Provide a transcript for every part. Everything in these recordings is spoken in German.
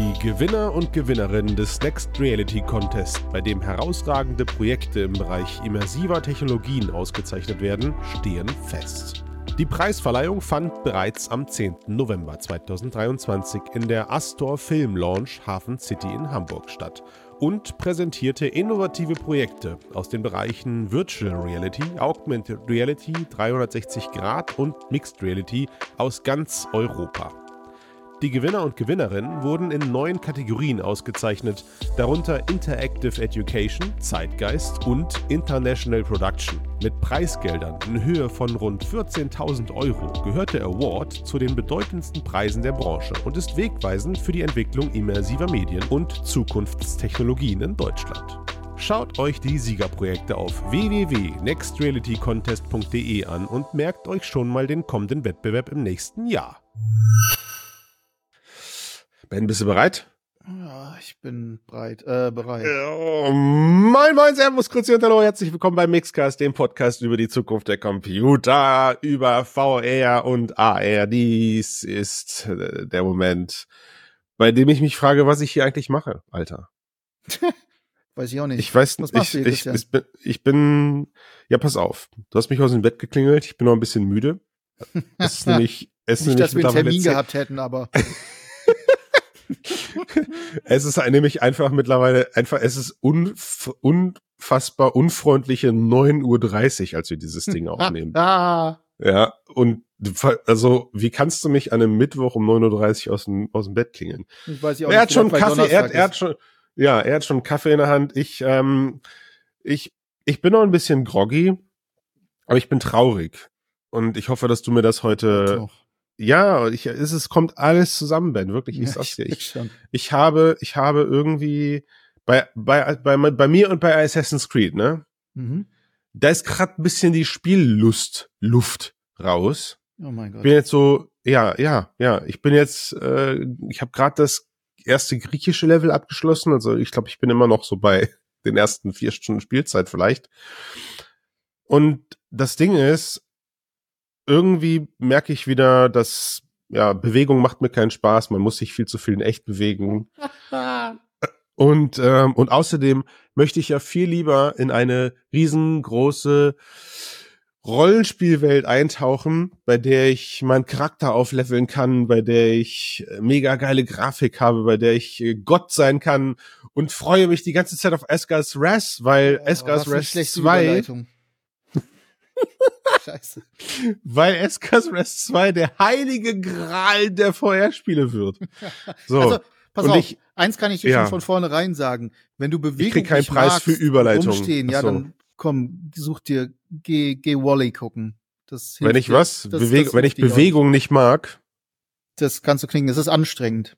Die Gewinner und Gewinnerinnen des Next Reality Contest, bei dem herausragende Projekte im Bereich immersiver Technologien ausgezeichnet werden, stehen fest. Die Preisverleihung fand bereits am 10. November 2023 in der Astor Film Launch Hafen City in Hamburg statt und präsentierte innovative Projekte aus den Bereichen Virtual Reality, Augmented Reality, 360 Grad und Mixed Reality aus ganz Europa. Die Gewinner und Gewinnerinnen wurden in neun Kategorien ausgezeichnet, darunter Interactive Education, Zeitgeist und International Production. Mit Preisgeldern in Höhe von rund 14.000 Euro gehört der Award zu den bedeutendsten Preisen der Branche und ist wegweisend für die Entwicklung immersiver Medien und Zukunftstechnologien in Deutschland. Schaut euch die Siegerprojekte auf www.nextrealitycontest.de an und merkt euch schon mal den kommenden Wettbewerb im nächsten Jahr. Ben, bist du bereit? Ja, ich bin bereit. Äh, bereit. Ja, moin, moin, Servus, Grüezi und Hallo, herzlich willkommen beim Mixcast, dem Podcast über die Zukunft der Computer, über VR und AR. Dies ist äh, der Moment, bei dem ich mich frage, was ich hier eigentlich mache, Alter. weiß ich auch nicht. Ich weiß nicht, ich, ich, ich, ich, bin, ich bin, ja, pass auf. Du hast mich aus dem Bett geklingelt, ich bin noch ein bisschen müde. Es ist nämlich, es ist nicht, nämlich dass wir einen Termin gehabt hätten, aber. es ist nämlich einfach mittlerweile einfach, es ist unf unfassbar unfreundliche 9.30 Uhr, als wir dieses Ding aufnehmen. ah. Ja, und also, wie kannst du mich an einem Mittwoch um 9.30 Uhr aus dem, aus dem Bett klingeln? Ich weiß ja auch er hat schon Kaffee, er hat, er hat schon, ja, er hat schon Kaffee in der Hand. Ich, ähm, ich, ich bin noch ein bisschen groggy, aber ich bin traurig. Und ich hoffe, dass du mir das heute, ja, ich, es, es kommt alles zusammen, Ben, wirklich, ich ja, sag's dir. Ich, ich habe, ich habe irgendwie bei, bei, bei, bei mir und bei Assassin's Creed, ne? Mhm. Da ist gerade ein bisschen die Spiellust, Luft raus. Oh mein Gott. Ich bin jetzt so, ja, ja, ja, ich bin jetzt, äh, ich habe gerade das erste griechische Level abgeschlossen, also ich glaube, ich bin immer noch so bei den ersten vier Stunden Spielzeit vielleicht. Und das Ding ist, irgendwie merke ich wieder, dass ja, Bewegung macht mir keinen Spaß, man muss sich viel zu viel in echt bewegen. und, ähm, und außerdem möchte ich ja viel lieber in eine riesengroße Rollenspielwelt eintauchen, bei der ich meinen Charakter aufleveln kann, bei der ich äh, mega geile Grafik habe, bei der ich äh, Gott sein kann und freue mich die ganze Zeit auf Asgard's Wrath, weil oh, Asgard's Wrath 2 Scheiße. Weil Eskas Rest 2 der heilige Gral der VR-Spiele wird. So. Also, pass und auf, ich, eins kann ich dir ja. schon von vornherein sagen. Wenn du Bewegung ich krieg keinen Preis magst, für Überleitung. Rumstehen, ja, dann komm, such dir, geh, geh Wally gucken. Das wenn ich dir, was? Das, Beweg das wenn ich Bewegung nicht mag. Das kannst du kriegen, das ist anstrengend.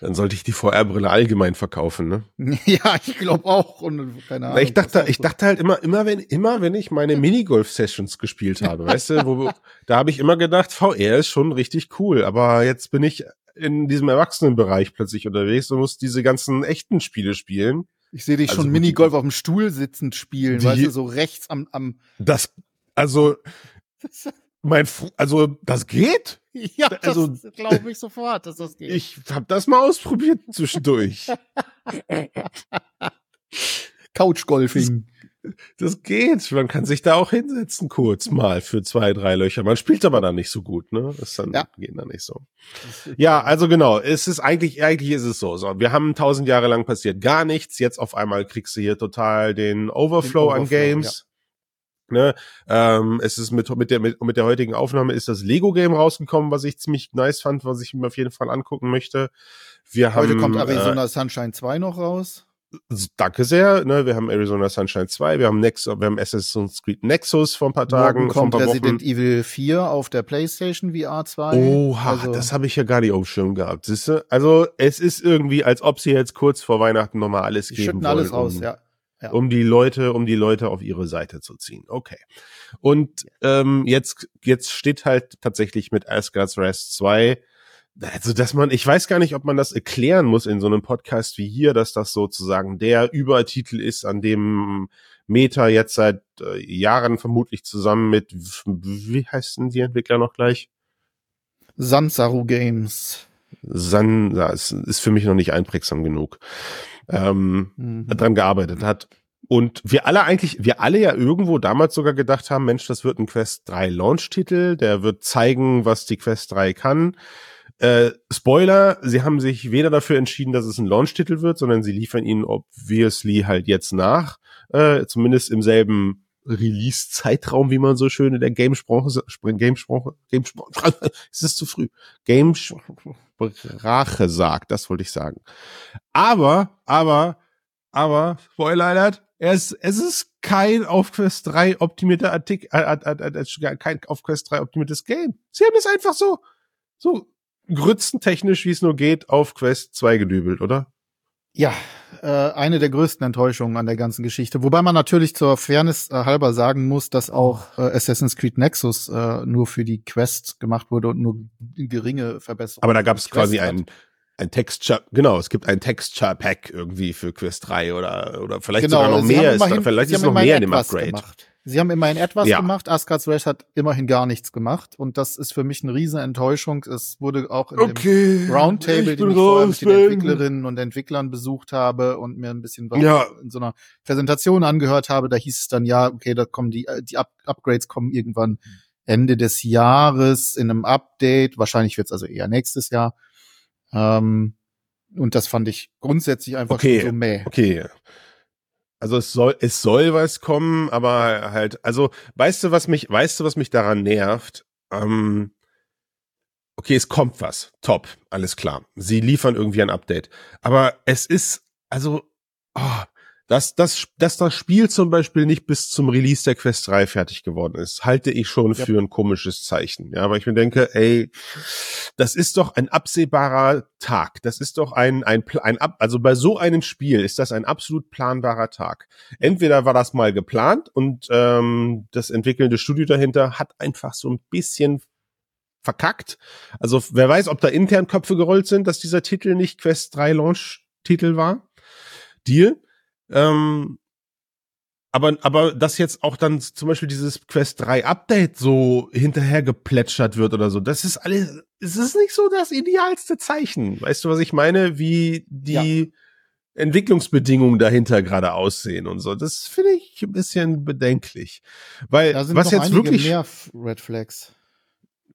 Dann sollte ich die VR-Brille allgemein verkaufen, ne? Ja, ich glaube auch. Und keine Ahnung. Ich dachte, ich dachte halt immer, immer wenn, immer wenn ich meine Minigolf-Sessions gespielt habe, weißt du, wo, da habe ich immer gedacht, VR ist schon richtig cool. Aber jetzt bin ich in diesem Erwachsenenbereich plötzlich unterwegs und muss diese ganzen echten Spiele spielen. Ich sehe dich also schon Minigolf auf dem Stuhl sitzend spielen, die, weißt du, so rechts am, am. Das, also, mein, also, das geht? Ja, also, das glaube ich sofort, dass das geht. Ich habe das mal ausprobiert zwischendurch. Couchgolfing. Das, das geht. Man kann sich da auch hinsetzen kurz mal für zwei, drei Löcher. Man spielt aber dann nicht so gut, ne? Das dann ja. geht dann nicht so. Ja, also genau. Es ist eigentlich, eigentlich ist es so. so. Wir haben tausend Jahre lang passiert gar nichts. Jetzt auf einmal kriegst du hier total den Overflow, den Overflow an Games. Ne? Ähm, es ist mit, mit, der, mit, mit der heutigen Aufnahme ist das Lego-Game rausgekommen, was ich ziemlich nice fand, was ich mir auf jeden Fall angucken möchte. Wir Heute haben, kommt Arizona äh, Sunshine 2 noch raus. Danke sehr. Ne? Wir haben Arizona Sunshine 2, wir haben Nexus, wir haben Assassin's Creed Nexus vor ein paar Tagen. Morgen kommt paar Resident Wochen. Evil 4 auf der PlayStation VR 2. Oha, also, das habe ich ja gar nicht auf dem Schirm gehabt. Siehste? Also es ist irgendwie, als ob sie jetzt kurz vor Weihnachten nochmal alles geben wollen. alles raus, ja. Ja. Um die Leute, um die Leute auf ihre Seite zu ziehen. Okay. Und ähm, jetzt, jetzt steht halt tatsächlich mit Asgard's Rest 2, also dass man, ich weiß gar nicht, ob man das erklären muss in so einem Podcast wie hier, dass das sozusagen der Übertitel ist, an dem Meta jetzt seit äh, Jahren vermutlich zusammen mit, wie heißen die Entwickler noch gleich? Sansaru Games. San, das ist für mich noch nicht einprägsam genug. Ähm, mhm. dran gearbeitet hat. Und wir alle eigentlich, wir alle ja irgendwo damals sogar gedacht haben, Mensch, das wird ein Quest 3 Launch-Titel, der wird zeigen, was die Quest 3 kann. Äh, Spoiler, sie haben sich weder dafür entschieden, dass es ein Launch-Titel wird, sondern sie liefern ihn obviously halt jetzt nach, äh, zumindest im selben Release-Zeitraum, wie man so schön in der Gamesprache, Gamesprache, Gamesprache, es ist zu früh, Gamesprache sagt, das wollte ich sagen. Aber, aber, aber, Spoiler es, es ist kein auf Quest 3 optimierter Artikel, äh, äh, äh, kein auf Quest 3 optimiertes Game. Sie haben das einfach so, so grützentechnisch, wie es nur geht, auf Quest 2 gedübelt, oder? Ja, äh, eine der größten Enttäuschungen an der ganzen Geschichte. Wobei man natürlich zur Fairness äh, halber sagen muss, dass auch äh, Assassin's Creed Nexus äh, nur für die Quest gemacht wurde und nur geringe Verbesserungen. Aber da gab es quasi einen ein Texture, genau, es gibt ein Texture Pack irgendwie für Quest 3 oder, oder vielleicht genau, sogar noch mehr, ist, da, vielleicht ist noch mehr in dem Upgrade. Gemacht. Sie haben immerhin etwas ja. gemacht, Asgard's Wrath hat immerhin gar nichts gemacht und das ist für mich eine riesen Enttäuschung. Es wurde auch in okay, dem Roundtable, den ich vorher mit den Entwicklerinnen und Entwicklern besucht habe und mir ein bisschen was ja. in so einer Präsentation angehört habe, da hieß es dann ja, okay, da kommen die, die Up Upgrades kommen irgendwann Ende des Jahres in einem Update, wahrscheinlich wird es also eher nächstes Jahr. Ähm, und das fand ich grundsätzlich einfach okay, so mäh. Okay. Also es soll, es soll was kommen, aber halt, also, weißt du, was mich, weißt du, was mich daran nervt? Ähm, okay, es kommt was. Top. Alles klar. Sie liefern irgendwie ein Update. Aber es ist, also, oh, dass, dass, dass das Spiel zum Beispiel nicht bis zum Release der Quest 3 fertig geworden ist, halte ich schon ja. für ein komisches Zeichen. Ja, aber ich mir denke, ey, das ist doch ein absehbarer Tag. Das ist doch ein, ein, ein, ein also bei so einem Spiel ist das ein absolut planbarer Tag. Entweder war das mal geplant und ähm, das entwickelnde Studio dahinter hat einfach so ein bisschen verkackt. Also wer weiß, ob da intern Köpfe gerollt sind, dass dieser Titel nicht Quest 3 Launch Titel war. Deal. Ähm, aber, aber dass jetzt auch dann zum Beispiel dieses Quest 3 Update so hinterher geplätschert wird oder so, das ist alles, es ist nicht so das idealste Zeichen. Weißt du, was ich meine? Wie die ja. Entwicklungsbedingungen dahinter gerade aussehen und so. Das finde ich ein bisschen bedenklich. Weil, was jetzt wirklich. Mehr Red Flags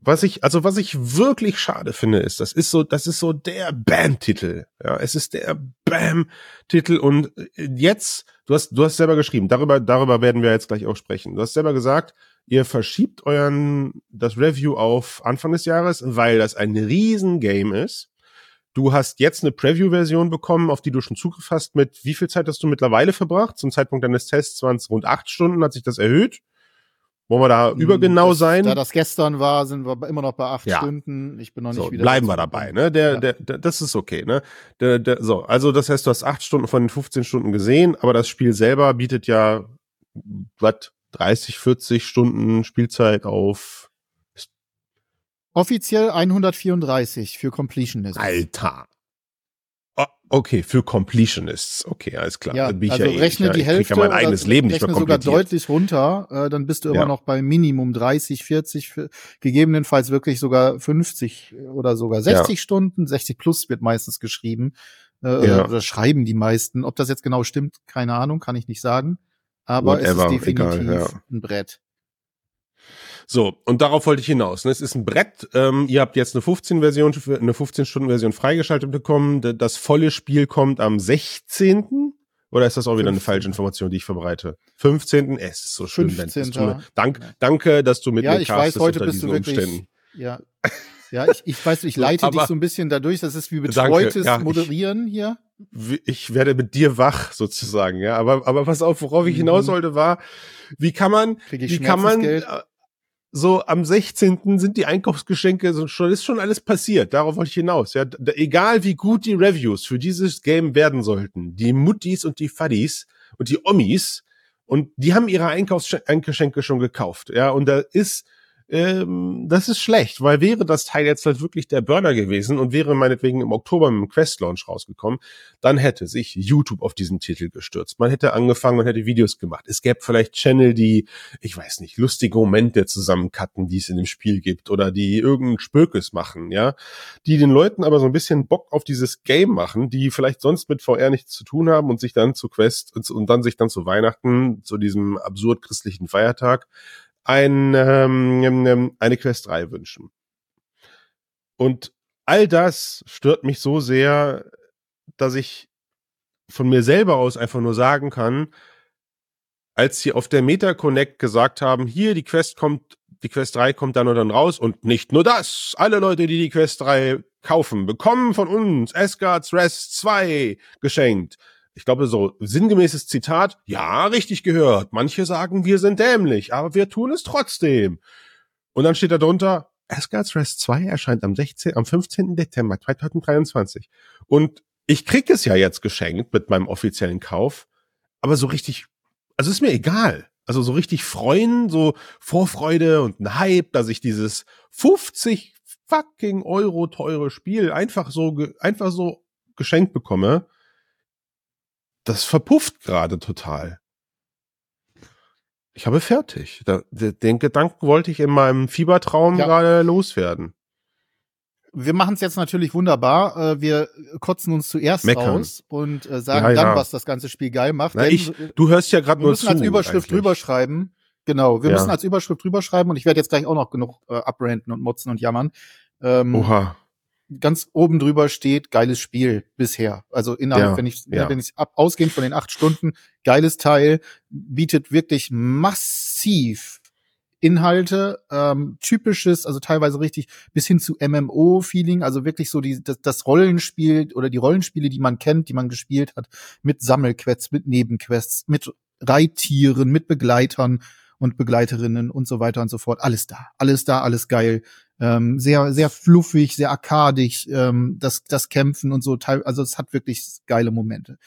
was ich, also was ich wirklich schade finde, ist, das ist so, das ist so der Bam-Titel. Ja, es ist der Bam-Titel und äh, jetzt, du hast, du hast selber geschrieben, darüber, darüber werden wir jetzt gleich auch sprechen. Du hast selber gesagt, ihr verschiebt euren, das Review auf Anfang des Jahres, weil das ein Riesengame ist. Du hast jetzt eine Preview-Version bekommen, auf die du schon Zugriff hast. Mit wie viel Zeit hast du mittlerweile verbracht? Zum Zeitpunkt deines Tests waren es rund acht Stunden, hat sich das erhöht. Wollen wir da hm, übergenau das, sein? Da das gestern war, sind wir immer noch bei acht ja. Stunden. Ich bin noch nicht so, wieder. Bleiben wir dabei, ne? Der, ja. der, der, das ist okay, ne? Der, der, so, also das heißt, du hast acht Stunden von den 15 Stunden gesehen, aber das Spiel selber bietet ja was 30, 40 Stunden Spielzeit auf. Offiziell 134 für Completionist. Alter. Okay, für Completionists. Okay, alles klar. Ja, also ja rechne eh, die Hälfte. Ich ja mein eigenes Leben nicht mehr sogar deutlich runter, äh, dann bist du immer ja. noch bei Minimum 30, 40, gegebenenfalls wirklich sogar 50 oder sogar 60 ja. Stunden. 60 plus wird meistens geschrieben äh, ja. oder schreiben die meisten. Ob das jetzt genau stimmt, keine Ahnung, kann ich nicht sagen. Aber Whatever, es ist definitiv egal, ein Brett. So, und darauf wollte ich hinaus. Ne? Es ist ein Brett. Ähm, ihr habt jetzt eine 15-Version, eine 15-Stunden-Version freigeschaltet bekommen. Das volle Spiel kommt am 16. Oder ist das auch wieder 15. eine falsche Information, die ich verbreite? 15. Es ist so schön, 15. wenn du, Dank, Danke, dass du mit ja, mir ich weiß, heute bist du wirklich, Umständen. Ja, ja, ich, ich weiß, ich leite dich so ein bisschen dadurch. Das ist wie betreutes ja, Moderieren ich, hier. Ich werde mit dir wach sozusagen, ja. Aber, aber pass auf, worauf ich hinaus mhm. wollte, war, wie kann man, wie kann man, so am 16. sind die Einkaufsgeschenke schon, ist schon alles passiert. Darauf wollte ich hinaus. Ja, da, egal wie gut die Reviews für dieses Game werden sollten, die Muttis und die Faddis und die Omis und die haben ihre Einkaufsgeschenke schon gekauft. Ja, und da ist ähm, das ist schlecht, weil wäre das Teil jetzt halt wirklich der Burner gewesen und wäre meinetwegen im Oktober mit dem Quest-Launch rausgekommen, dann hätte sich YouTube auf diesen Titel gestürzt. Man hätte angefangen und hätte Videos gemacht. Es gäbe vielleicht Channel, die, ich weiß nicht, lustige Momente zusammencutten, die es in dem Spiel gibt oder die irgendein Spökes machen, ja, die den Leuten aber so ein bisschen Bock auf dieses Game machen, die vielleicht sonst mit VR nichts zu tun haben und sich dann zu Quest und, und dann sich dann zu Weihnachten, zu diesem absurd christlichen Feiertag, ein, ähm, eine Quest 3 wünschen. Und all das stört mich so sehr, dass ich von mir selber aus einfach nur sagen kann, als sie auf der Meta Connect gesagt haben, hier die Quest kommt, die Quest 3 kommt dann und dann raus und nicht nur das, alle Leute, die die Quest 3 kaufen, bekommen von uns Asgard's Rest 2 geschenkt ich glaube, so sinngemäßes Zitat, ja, richtig gehört. Manche sagen, wir sind dämlich, aber wir tun es trotzdem. Und dann steht da drunter, Asgard's Rest 2 erscheint am 16, am 15. Dezember 2023. Und ich krieg es ja jetzt geschenkt mit meinem offiziellen Kauf, aber so richtig, also ist mir egal. Also so richtig freuen, so Vorfreude und ein Hype, dass ich dieses 50 fucking Euro teure Spiel einfach so, einfach so geschenkt bekomme das verpufft gerade total. Ich habe fertig. Den Gedanken wollte ich in meinem Fiebertraum ja. gerade loswerden. Wir machen es jetzt natürlich wunderbar. Äh, wir kotzen uns zuerst Meckern. aus und äh, sagen ja, dann, ja. was das ganze Spiel geil macht. Na, ich, du hörst ja gerade nur zu. Wir müssen als Überschrift eigentlich. drüber schreiben. Genau, wir müssen als Überschrift drüber schreiben und ich werde jetzt gleich auch noch genug äh, abranten und motzen und jammern. Ähm, Oha ganz oben drüber steht, geiles Spiel bisher. Also innerhalb, ja, wenn ich, ja. wenn ich ab, ausgehend von den acht Stunden, geiles Teil, bietet wirklich massiv Inhalte, ähm, typisches, also teilweise richtig bis hin zu MMO-Feeling, also wirklich so die, das, das Rollenspiel oder die Rollenspiele, die man kennt, die man gespielt hat, mit Sammelquests, mit Nebenquests, mit Reittieren, mit Begleitern und Begleiterinnen und so weiter und so fort. Alles da, alles da, alles geil ähm, sehr, sehr fluffig, sehr arkadisch, ähm, das, das Kämpfen und so. Also es hat wirklich geile Momente.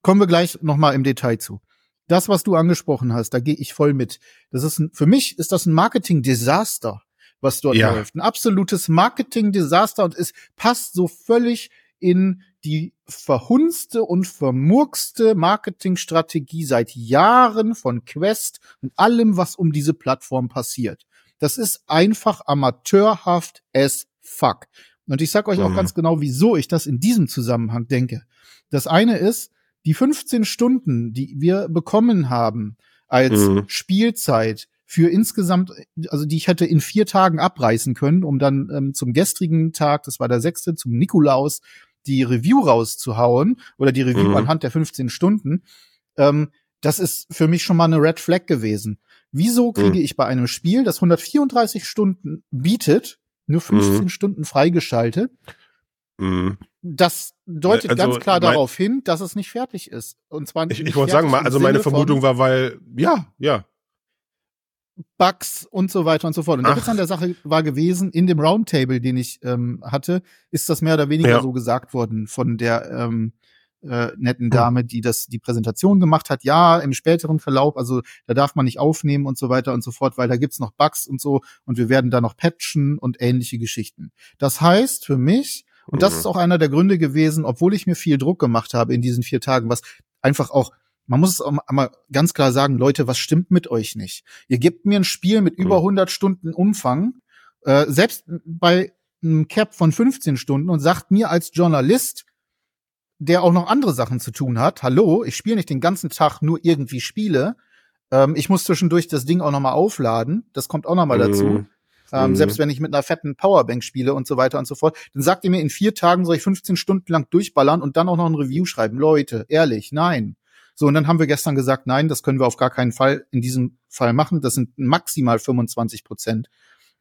Kommen wir gleich nochmal im Detail zu. Das, was du angesprochen hast, da gehe ich voll mit. Das ist ein, für mich ist das ein Marketing-Desaster, was dort ja. läuft. Ein absolutes Marketing-Desaster und es passt so völlig in die verhunzte und vermurkste Marketingstrategie seit Jahren von Quest und allem, was um diese Plattform passiert. Das ist einfach amateurhaft as fuck. Und ich sag euch auch mhm. ganz genau, wieso ich das in diesem Zusammenhang denke. Das eine ist, die 15 Stunden, die wir bekommen haben als mhm. Spielzeit für insgesamt, also die ich hätte in vier Tagen abreißen können, um dann ähm, zum gestrigen Tag, das war der sechste, zum Nikolaus, die Review rauszuhauen oder die Review mhm. anhand der 15 Stunden. Ähm, das ist für mich schon mal eine Red Flag gewesen. Wieso kriege mhm. ich bei einem Spiel, das 134 Stunden bietet, nur 15 mhm. Stunden freigeschaltet? Mhm. Das deutet also, ganz klar darauf hin, dass es nicht fertig ist. Und zwar ich, ich wollte sagen, also meine Vermutung war, weil ja, ja, Bugs und so weiter und so fort. Und der Witz an der Sache war gewesen, in dem Roundtable, den ich ähm, hatte, ist das mehr oder weniger ja. so gesagt worden von der ähm, äh, netten hm. Dame, die das die Präsentation gemacht hat. Ja, im späteren Verlauf, also da darf man nicht aufnehmen und so weiter und so fort, weil da gibt's noch Bugs und so und wir werden da noch patchen und ähnliche Geschichten. Das heißt für mich, und das ist mhm. auch einer der Gründe gewesen, obwohl ich mir viel Druck gemacht habe in diesen vier Tagen, was einfach auch man muss es auch mal ganz klar sagen, Leute, was stimmt mit euch nicht? Ihr gebt mir ein Spiel mit über 100 mhm. Stunden Umfang, äh, selbst bei einem Cap von 15 Stunden und sagt mir als Journalist, der auch noch andere Sachen zu tun hat. Hallo, ich spiele nicht den ganzen Tag nur irgendwie Spiele. Ähm, ich muss zwischendurch das Ding auch noch mal aufladen. Das kommt auch noch mal dazu. Mhm. Ähm, mhm. Selbst wenn ich mit einer fetten Powerbank spiele und so weiter und so fort. Dann sagt ihr mir, in vier Tagen soll ich 15 Stunden lang durchballern und dann auch noch ein Review schreiben. Leute, ehrlich, nein. So, und dann haben wir gestern gesagt, nein, das können wir auf gar keinen Fall in diesem Fall machen. Das sind maximal 25 Prozent.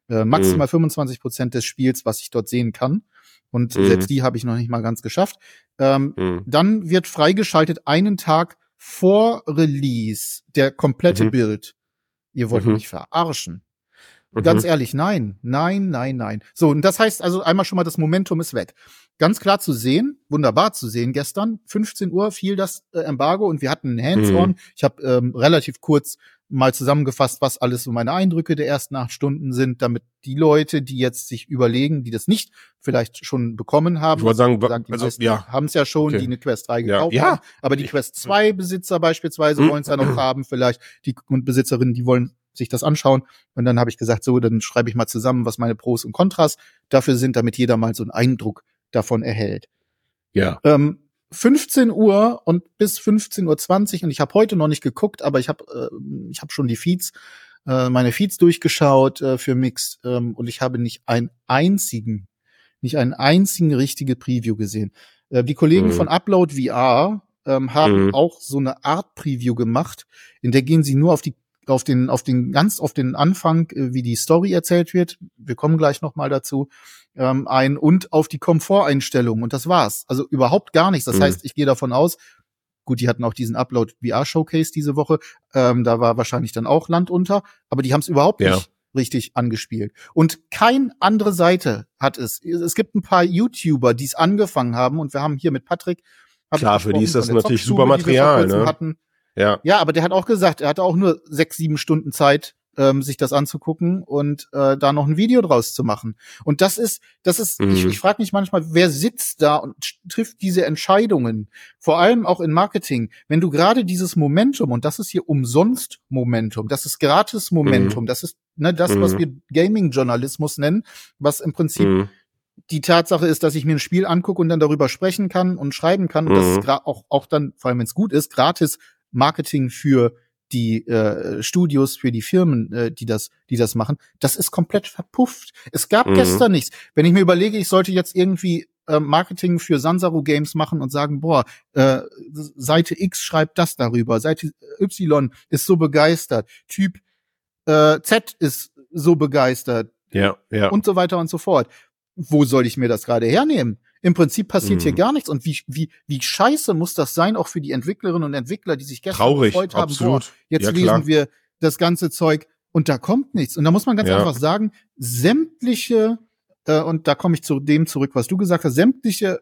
Äh, maximal mhm. 25 Prozent des Spiels, was ich dort sehen kann. Und mhm. selbst die habe ich noch nicht mal ganz geschafft. Ähm, mhm. Dann wird freigeschaltet einen Tag vor Release der komplette mhm. Bild. Ihr wollt mhm. mich verarschen. Mhm. Ganz ehrlich, nein, nein, nein, nein. So, und das heißt also einmal schon mal, das Momentum ist weg. Ganz klar zu sehen, wunderbar zu sehen gestern, 15 Uhr fiel das äh, Embargo und wir hatten Hands-on. Mhm. Ich habe ähm, relativ kurz mal zusammengefasst, was alles so meine Eindrücke der ersten acht Stunden sind, damit die Leute, die jetzt sich überlegen, die das nicht vielleicht schon bekommen haben, ich wollte sagen, sagen also, ja. haben es ja schon, okay. die eine Quest 3 gekauft ja. haben, aber die Quest 2 Besitzer beispielsweise mhm. wollen es ja noch haben, vielleicht die Besitzerinnen, die wollen sich das anschauen. Und dann habe ich gesagt, so, dann schreibe ich mal zusammen, was meine Pros und Kontras dafür sind, damit jeder mal so einen Eindruck davon erhält. Ja. Ähm, 15 Uhr und bis 15.20 Uhr und ich habe heute noch nicht geguckt, aber ich habe äh, ich habe schon die Feeds, äh, meine Feeds durchgeschaut äh, für Mix ähm, und ich habe nicht einen einzigen, nicht einen einzigen richtige Preview gesehen. Äh, die Kollegen mhm. von Upload VR ähm, haben mhm. auch so eine Art Preview gemacht, in der gehen sie nur auf die auf den auf den ganz auf den Anfang, äh, wie die Story erzählt wird. Wir kommen gleich noch mal dazu ähm, ein und auf die Komforteinstellungen und das war's. Also überhaupt gar nichts. Das mhm. heißt, ich gehe davon aus, gut, die hatten auch diesen Upload VR Showcase diese Woche, ähm, da war wahrscheinlich dann auch Land unter, aber die haben es überhaupt ja. nicht richtig angespielt. Und kein andere Seite hat es. Es gibt ein paar YouTuber, die es angefangen haben und wir haben hier mit Patrick Klar, für die ist das natürlich super Material, ne? Hatten. Ja. ja, aber der hat auch gesagt, er hatte auch nur sechs, sieben Stunden Zeit, ähm, sich das anzugucken und äh, da noch ein Video draus zu machen. Und das ist, das ist, mhm. ich, ich frage mich manchmal, wer sitzt da und trifft diese Entscheidungen? Vor allem auch in Marketing. Wenn du gerade dieses Momentum, und das ist hier umsonst Momentum, das ist gratis Momentum, mhm. das ist ne, das, mhm. was wir Gaming-Journalismus nennen, was im Prinzip mhm. die Tatsache ist, dass ich mir ein Spiel angucke und dann darüber sprechen kann und schreiben kann. Und das ist mhm. auch, auch dann, vor allem wenn es gut ist, gratis Marketing für die äh, Studios, für die Firmen, äh, die das, die das machen, das ist komplett verpufft. Es gab mhm. gestern nichts. Wenn ich mir überlege, ich sollte jetzt irgendwie äh, Marketing für Sansaru Games machen und sagen, boah, äh, Seite X schreibt das darüber, Seite Y ist so begeistert, Typ äh, Z ist so begeistert, ja, ja. und so weiter und so fort. Wo soll ich mir das gerade hernehmen? Im Prinzip passiert mhm. hier gar nichts. Und wie, wie, wie scheiße muss das sein, auch für die Entwicklerinnen und Entwickler, die sich gestern Traurig, gefreut haben, absolut. boah, jetzt ja, lesen wir das ganze Zeug und da kommt nichts. Und da muss man ganz ja. einfach sagen, sämtliche, äh, und da komme ich zu dem zurück, was du gesagt hast, sämtliche,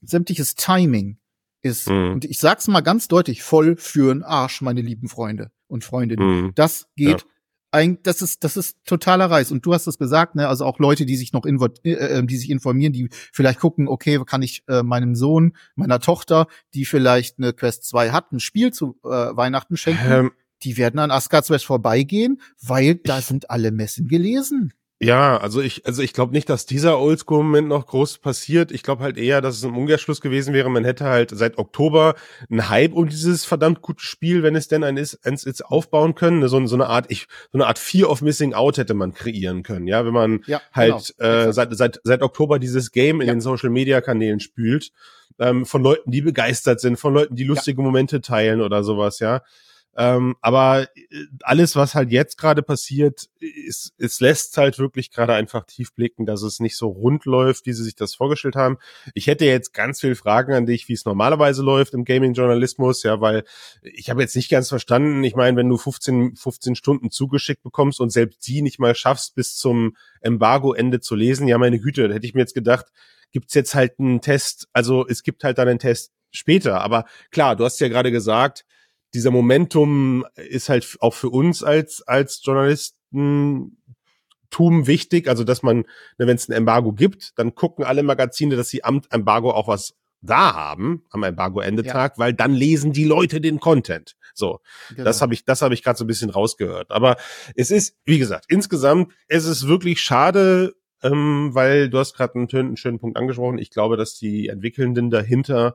sämtliches Timing ist, mhm. und ich sag's mal ganz deutlich, voll für'n Arsch, meine lieben Freunde und Freundinnen. Mhm. Das geht ja ein, das ist, das ist totaler Reiß. Und du hast es gesagt, ne, also auch Leute, die sich noch invo äh, äh, die sich informieren, die vielleicht gucken, okay, kann ich äh, meinem Sohn, meiner Tochter, die vielleicht eine Quest 2 hat, ein Spiel zu äh, Weihnachten schenken, ähm, die werden an Asgard's West vorbeigehen, weil da sind alle Messen gelesen. Ja, also ich, also ich glaube nicht, dass dieser Oldschool-Moment noch groß passiert. Ich glaube halt eher, dass es ein Umkehrschluss gewesen wäre. Man hätte halt seit Oktober einen Hype um dieses verdammt gute Spiel, wenn es denn ein ist, eins ist aufbauen können. So, so eine Art, ich, so eine Art Fear of Missing Out hätte man kreieren können. Ja, wenn man ja, halt genau. äh, seit, seit, seit Oktober dieses Game in ja. den Social-Media-Kanälen spült, ähm, von Leuten, die begeistert sind, von Leuten, die lustige ja. Momente teilen oder sowas, ja. Ähm, aber äh, alles, was halt jetzt gerade passiert, ist, es lässt halt wirklich gerade einfach tief blicken, dass es nicht so rund läuft, wie sie sich das vorgestellt haben. Ich hätte jetzt ganz viele Fragen an dich, wie es normalerweise läuft im Gaming-Journalismus, ja, weil ich habe jetzt nicht ganz verstanden. Ich meine, wenn du 15, 15 Stunden zugeschickt bekommst und selbst die nicht mal schaffst, bis zum Embargo-Ende zu lesen, ja, meine Güte, da hätte ich mir jetzt gedacht, gibt's jetzt halt einen Test, also es gibt halt dann einen Test später. Aber klar, du hast ja gerade gesagt, dieser Momentum ist halt auch für uns als, als Journalisten Tum wichtig, also dass man, ne, wenn es ein Embargo gibt, dann gucken alle Magazine, dass sie am Embargo auch was da haben am Embargo-Endetag, ja. weil dann lesen die Leute den Content. So, genau. das habe ich, das habe ich gerade so ein bisschen rausgehört. Aber es ist, wie gesagt, insgesamt, es ist wirklich schade, ähm, weil du hast gerade einen, einen schönen Punkt angesprochen. Ich glaube, dass die Entwickelnden dahinter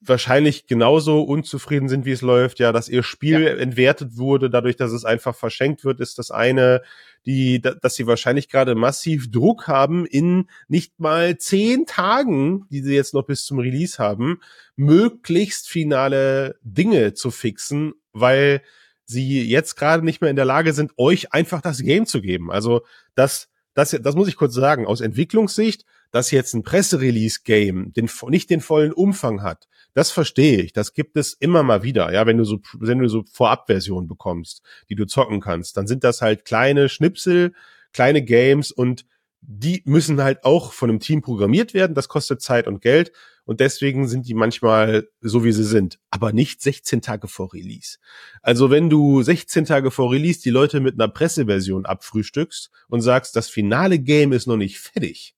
wahrscheinlich genauso unzufrieden sind, wie es läuft. Ja, dass ihr Spiel ja. entwertet wurde, dadurch, dass es einfach verschenkt wird, ist das eine. Die, dass sie wahrscheinlich gerade massiv Druck haben, in nicht mal zehn Tagen, die sie jetzt noch bis zum Release haben, möglichst finale Dinge zu fixen, weil sie jetzt gerade nicht mehr in der Lage sind, euch einfach das Game zu geben. Also das, das, das muss ich kurz sagen. Aus Entwicklungssicht dass jetzt ein Presserelease-Game den, nicht den vollen Umfang hat, das verstehe ich. Das gibt es immer mal wieder. Ja, wenn du so, wenn du so Vorabversionen bekommst, die du zocken kannst, dann sind das halt kleine Schnipsel, kleine Games und die müssen halt auch von einem Team programmiert werden. Das kostet Zeit und Geld. Und deswegen sind die manchmal so, wie sie sind. Aber nicht 16 Tage vor Release. Also wenn du 16 Tage vor Release die Leute mit einer Presseversion abfrühstückst und sagst, das finale Game ist noch nicht fertig.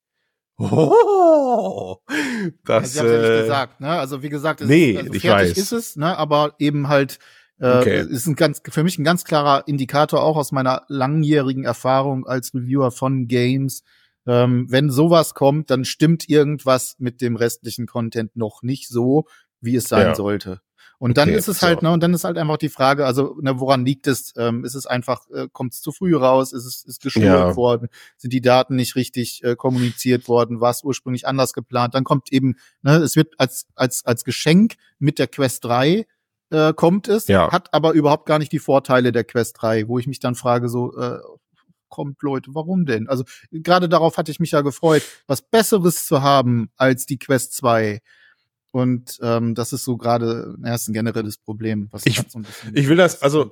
Oh, das ja, äh, nicht gesagt, ne? Also wie gesagt, es nee, ist, also fertig weiß. ist es, ne? Aber eben halt äh, okay. ist ein ganz für mich ein ganz klarer Indikator auch aus meiner langjährigen Erfahrung als Reviewer von Games ähm, wenn sowas kommt, dann stimmt irgendwas mit dem restlichen Content noch nicht so, wie es sein ja. sollte. Und dann okay, ist es halt, so. ne, und dann ist halt einfach die Frage, also, ne, woran liegt es? Ähm, ist es einfach, äh, kommt es zu früh raus? Ist es ist geschult ja. worden? Sind die Daten nicht richtig äh, kommuniziert worden? War es ursprünglich anders geplant? Dann kommt eben, ne, es wird als, als, als Geschenk mit der Quest 3 äh, kommt es, ja. hat aber überhaupt gar nicht die Vorteile der Quest 3, wo ich mich dann frage, so, äh, kommt, Leute, warum denn? Also gerade darauf hatte ich mich ja gefreut, was Besseres zu haben als die Quest 2. Und ähm, das ist so gerade erst ein generelles Problem, was ich, so ein bisschen ich will das also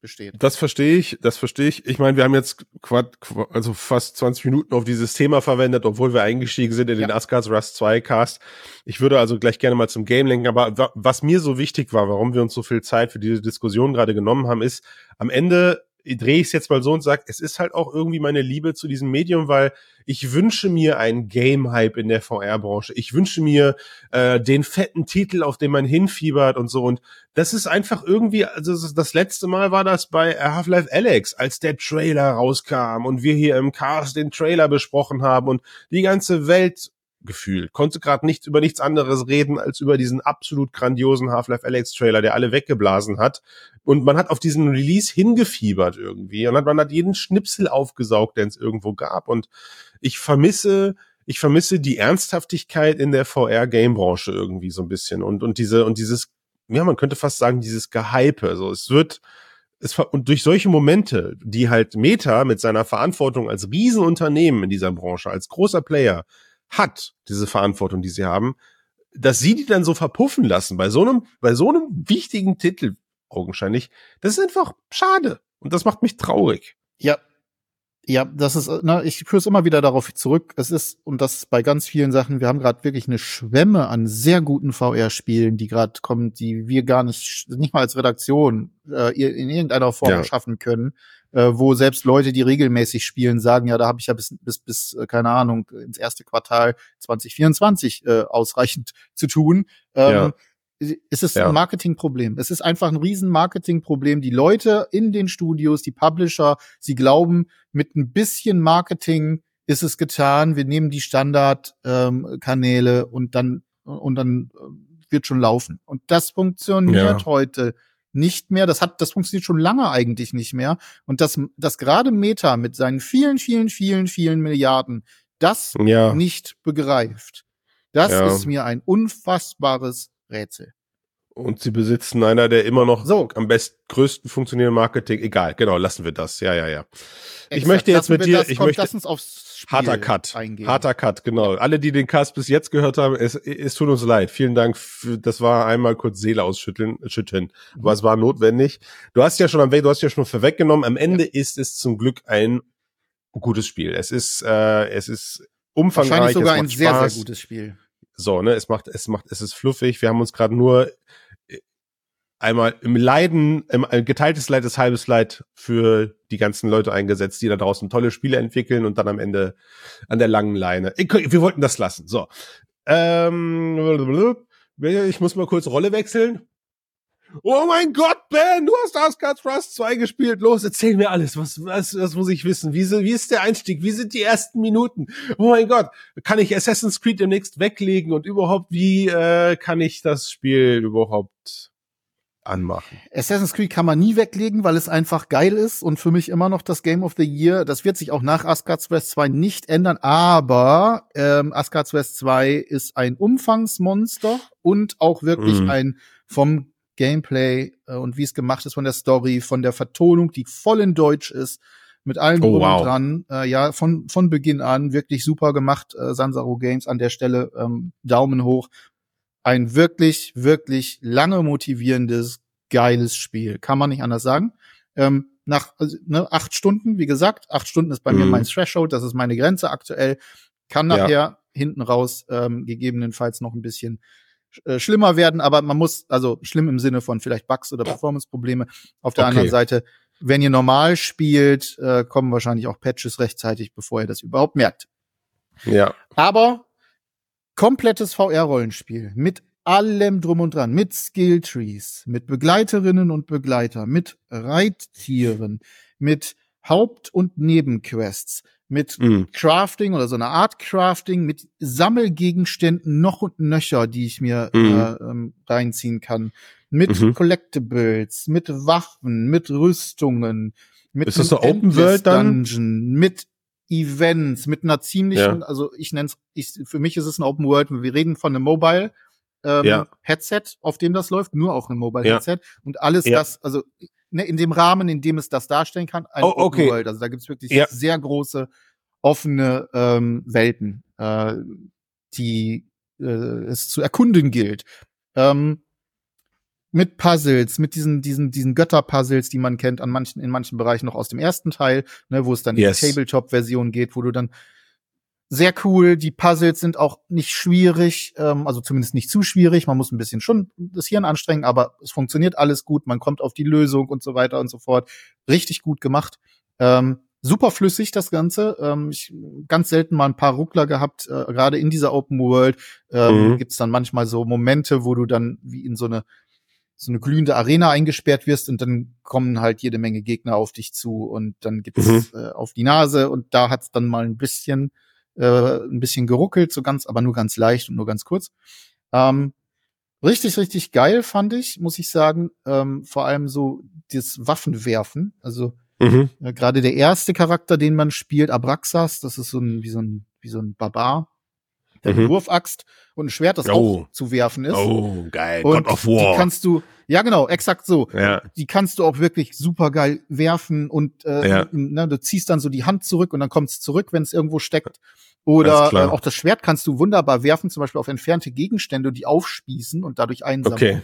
besteht. Das verstehe ich, das verstehe ich. Ich meine, wir haben jetzt quad, also fast 20 Minuten auf dieses Thema verwendet, obwohl wir eingestiegen sind in ja. den Asgard's Rust 2 Cast. Ich würde also gleich gerne mal zum Game lenken, aber was mir so wichtig war, warum wir uns so viel Zeit für diese Diskussion gerade genommen haben, ist, am Ende drehe ich es jetzt mal so und sage, es ist halt auch irgendwie meine Liebe zu diesem Medium, weil ich wünsche mir einen Game-Hype in der VR-Branche. Ich wünsche mir äh, den fetten Titel, auf den man hinfiebert und so. Und das ist einfach irgendwie, also das letzte Mal war das bei Half-Life Alex, als der Trailer rauskam und wir hier im Cast den Trailer besprochen haben und die ganze Welt gefühlt. Konnte gerade nichts über nichts anderes reden als über diesen absolut grandiosen Half-Life Alex Trailer, der alle weggeblasen hat. Und man hat auf diesen Release hingefiebert irgendwie und man hat jeden Schnipsel aufgesaugt, den es irgendwo gab. Und ich vermisse, ich vermisse die Ernsthaftigkeit in der VR-Game-Branche irgendwie so ein bisschen und und diese und dieses, ja, man könnte fast sagen dieses Gehype. Also es wird es, und durch solche Momente, die halt Meta mit seiner Verantwortung als Riesenunternehmen in dieser Branche, als großer Player hat, diese Verantwortung, die sie haben, dass sie die dann so verpuffen lassen bei so einem, bei so einem wichtigen Titel, augenscheinlich, das ist einfach schade. Und das macht mich traurig. Ja. Ja, das ist, na, ich führe es immer wieder darauf zurück. Es ist, und das bei ganz vielen Sachen, wir haben gerade wirklich eine Schwemme an sehr guten VR-Spielen, die gerade kommen, die wir gar nicht, nicht mal als Redaktion äh, in irgendeiner Form ja. schaffen können äh, wo selbst Leute, die regelmäßig spielen, sagen, ja, da habe ich ja bis, bis, bis, äh, keine Ahnung, ins erste Quartal 2024 äh, ausreichend zu tun. Ähm, ja. Es ist ja. ein Marketingproblem. Es ist einfach ein riesen Marketingproblem. Die Leute in den Studios, die Publisher, sie glauben, mit ein bisschen Marketing ist es getan. Wir nehmen die Standardkanäle ähm, und dann und dann äh, wird schon laufen. Und das funktioniert ja. heute nicht mehr. Das hat, das funktioniert schon lange eigentlich nicht mehr. Und das, das gerade Meta mit seinen vielen, vielen, vielen, vielen Milliarden das ja. nicht begreift. Das ja. ist mir ein unfassbares Rätsel. Und sie besitzen einer der immer noch so. am besten größten funktionierenden Marketing. Egal, genau, lassen wir das. Ja, ja, ja. Exakt. Ich möchte jetzt mit dir, das, ich möchte, lass uns aufs Spiel harter Cut, eingehen. harter Cut, genau. Alle, die den Cast bis jetzt gehört haben, es, es tut uns leid. Vielen Dank. Für, das war einmal kurz Seele ausschütteln, schütteln. Mhm. Aber es war notwendig. Du hast ja schon am Weg, du hast ja schon vorweggenommen. Am Ende ja. ist es zum Glück ein gutes Spiel. Es ist, äh, es ist umfangreich. Wahrscheinlich sogar ein sehr, Spaß. sehr gutes Spiel. So, ne, es macht, es macht, es ist fluffig. Wir haben uns gerade nur einmal im Leiden, im, ein geteiltes Leid ist halbes Leid für die ganzen Leute eingesetzt, die da draußen tolle Spiele entwickeln und dann am Ende an der langen Leine. Ich, wir wollten das lassen. So. Ähm, ich muss mal kurz Rolle wechseln. Oh mein Gott, Ben, du hast Asgard's Rust 2 gespielt. Los, erzähl mir alles. Was, was, was muss ich wissen? Wie, wie ist der Einstieg? Wie sind die ersten Minuten? Oh mein Gott, kann ich Assassin's Creed demnächst weglegen? Und überhaupt, wie äh, kann ich das Spiel überhaupt anmachen. Assassin's Creed kann man nie weglegen, weil es einfach geil ist und für mich immer noch das Game of the Year. Das wird sich auch nach Asgard's West 2 nicht ändern, aber ähm, Asgard's West 2 ist ein Umfangsmonster und auch wirklich mhm. ein vom Gameplay äh, und wie es gemacht ist, von der Story, von der Vertonung, die voll in Deutsch ist, mit allen oh, wow. dran. Äh, ja, von, von Beginn an wirklich super gemacht, äh, Sansaro Games an der Stelle. Ähm, Daumen hoch. Ein wirklich, wirklich lange motivierendes, geiles Spiel. Kann man nicht anders sagen. Ähm, nach also, ne, acht Stunden, wie gesagt, acht Stunden ist bei mhm. mir mein Threshold, das ist meine Grenze aktuell. Kann nachher ja. hinten raus ähm, gegebenenfalls noch ein bisschen äh, schlimmer werden, aber man muss, also schlimm im Sinne von vielleicht Bugs oder Performance-Probleme. Auf der okay. anderen Seite, wenn ihr normal spielt, äh, kommen wahrscheinlich auch Patches rechtzeitig, bevor ihr das überhaupt merkt. Ja. Aber komplettes VR-Rollenspiel mit allem drum und dran, mit Skilltrees, mit Begleiterinnen und Begleiter, mit Reittieren, mit Haupt- und Nebenquests, mit mhm. Crafting oder so eine Art Crafting, mit Sammelgegenständen noch und nöcher, die ich mir mhm. äh, ähm, reinziehen kann, mit mhm. Collectibles, mit Waffen, mit Rüstungen, mit ist das so Open World dann? Dungeon, mit Events, mit einer ziemlichen, ja. also ich nenne es, für mich ist es ein Open World, wir reden von einem Mobile ähm, ja. Headset, auf dem das läuft, nur auch ein Mobile Headset ja. und alles das, also ne, in dem Rahmen, in dem es das darstellen kann, ein oh, okay. Open World. Also da gibt's wirklich sehr große offene ähm, Welten, äh, die äh, es zu erkunden gilt. Ähm, mit Puzzles, mit diesen, diesen, diesen Götterpuzzles, die man kennt an manchen, in manchen Bereichen noch aus dem ersten Teil, ne, wo es dann yes. in die Tabletop-Version geht, wo du dann sehr cool. Die Puzzles sind auch nicht schwierig, ähm, also zumindest nicht zu schwierig. Man muss ein bisschen schon das Hirn anstrengen, aber es funktioniert alles gut. Man kommt auf die Lösung und so weiter und so fort. Richtig gut gemacht. Ähm, super flüssig das Ganze. Ähm, ich ganz selten mal ein paar Ruckler gehabt, äh, gerade in dieser Open World. Ähm, mhm. Gibt es dann manchmal so Momente, wo du dann wie in so eine so eine glühende Arena eingesperrt wirst und dann kommen halt jede Menge Gegner auf dich zu und dann gibt's mhm. äh, auf die Nase und da hat's dann mal ein bisschen äh, ein bisschen geruckelt, so ganz, aber nur ganz leicht und nur ganz kurz. Ähm, richtig, richtig geil fand ich, muss ich sagen. Ähm, vor allem so das Waffenwerfen. Also mhm. äh, gerade der erste Charakter, den man spielt, Abraxas, das ist so ein wie so ein wie so ein Barbar, der mhm. Wurfaxt und ein Schwert, das oh. auch zu werfen ist. Oh, geil. Und God of War. Die kannst du, ja genau, exakt so. Ja. Die kannst du auch wirklich super geil werfen und äh, ja. ne, du ziehst dann so die Hand zurück und dann kommt es zurück, wenn es irgendwo steckt. Oder äh, auch das Schwert kannst du wunderbar werfen, zum Beispiel auf entfernte Gegenstände, die aufspießen und dadurch einsammeln. Okay.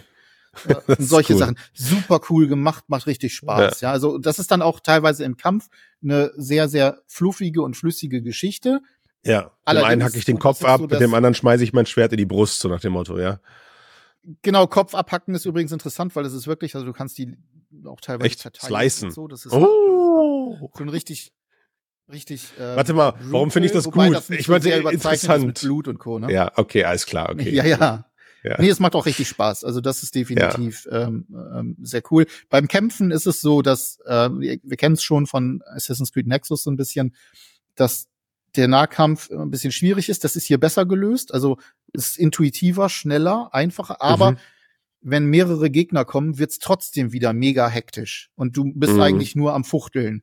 Äh, solche cool. Sachen. Super cool gemacht, macht richtig Spaß. Ja. ja, also das ist dann auch teilweise im Kampf eine sehr, sehr fluffige und flüssige Geschichte. Ja, dem einen hacke ich den Kopf ab, so, mit dem anderen schmeiße ich mein Schwert in die Brust, so nach dem Motto, ja. Genau, Kopf abhacken ist übrigens interessant, weil das ist wirklich, also du kannst die auch teilweise Echt? Slicen. So, das ist oh. ein richtig, richtig. Äh, Warte mal, warum finde ich das gut? Das ich meine, interessant. Mit Blut und Co. Ne? Ja, okay, alles klar, okay. Ja, ja. Ja. Nee, es macht auch richtig Spaß. Also das ist definitiv ja. ähm, ähm, sehr cool. Beim Kämpfen ist es so, dass äh, wir, wir kennen es schon von Assassin's Creed Nexus so ein bisschen, dass der Nahkampf ein bisschen schwierig ist. Das ist hier besser gelöst. Also ist intuitiver, schneller, einfacher. Aber mhm. wenn mehrere Gegner kommen, wird's trotzdem wieder mega hektisch. Und du bist mhm. eigentlich nur am Fuchteln.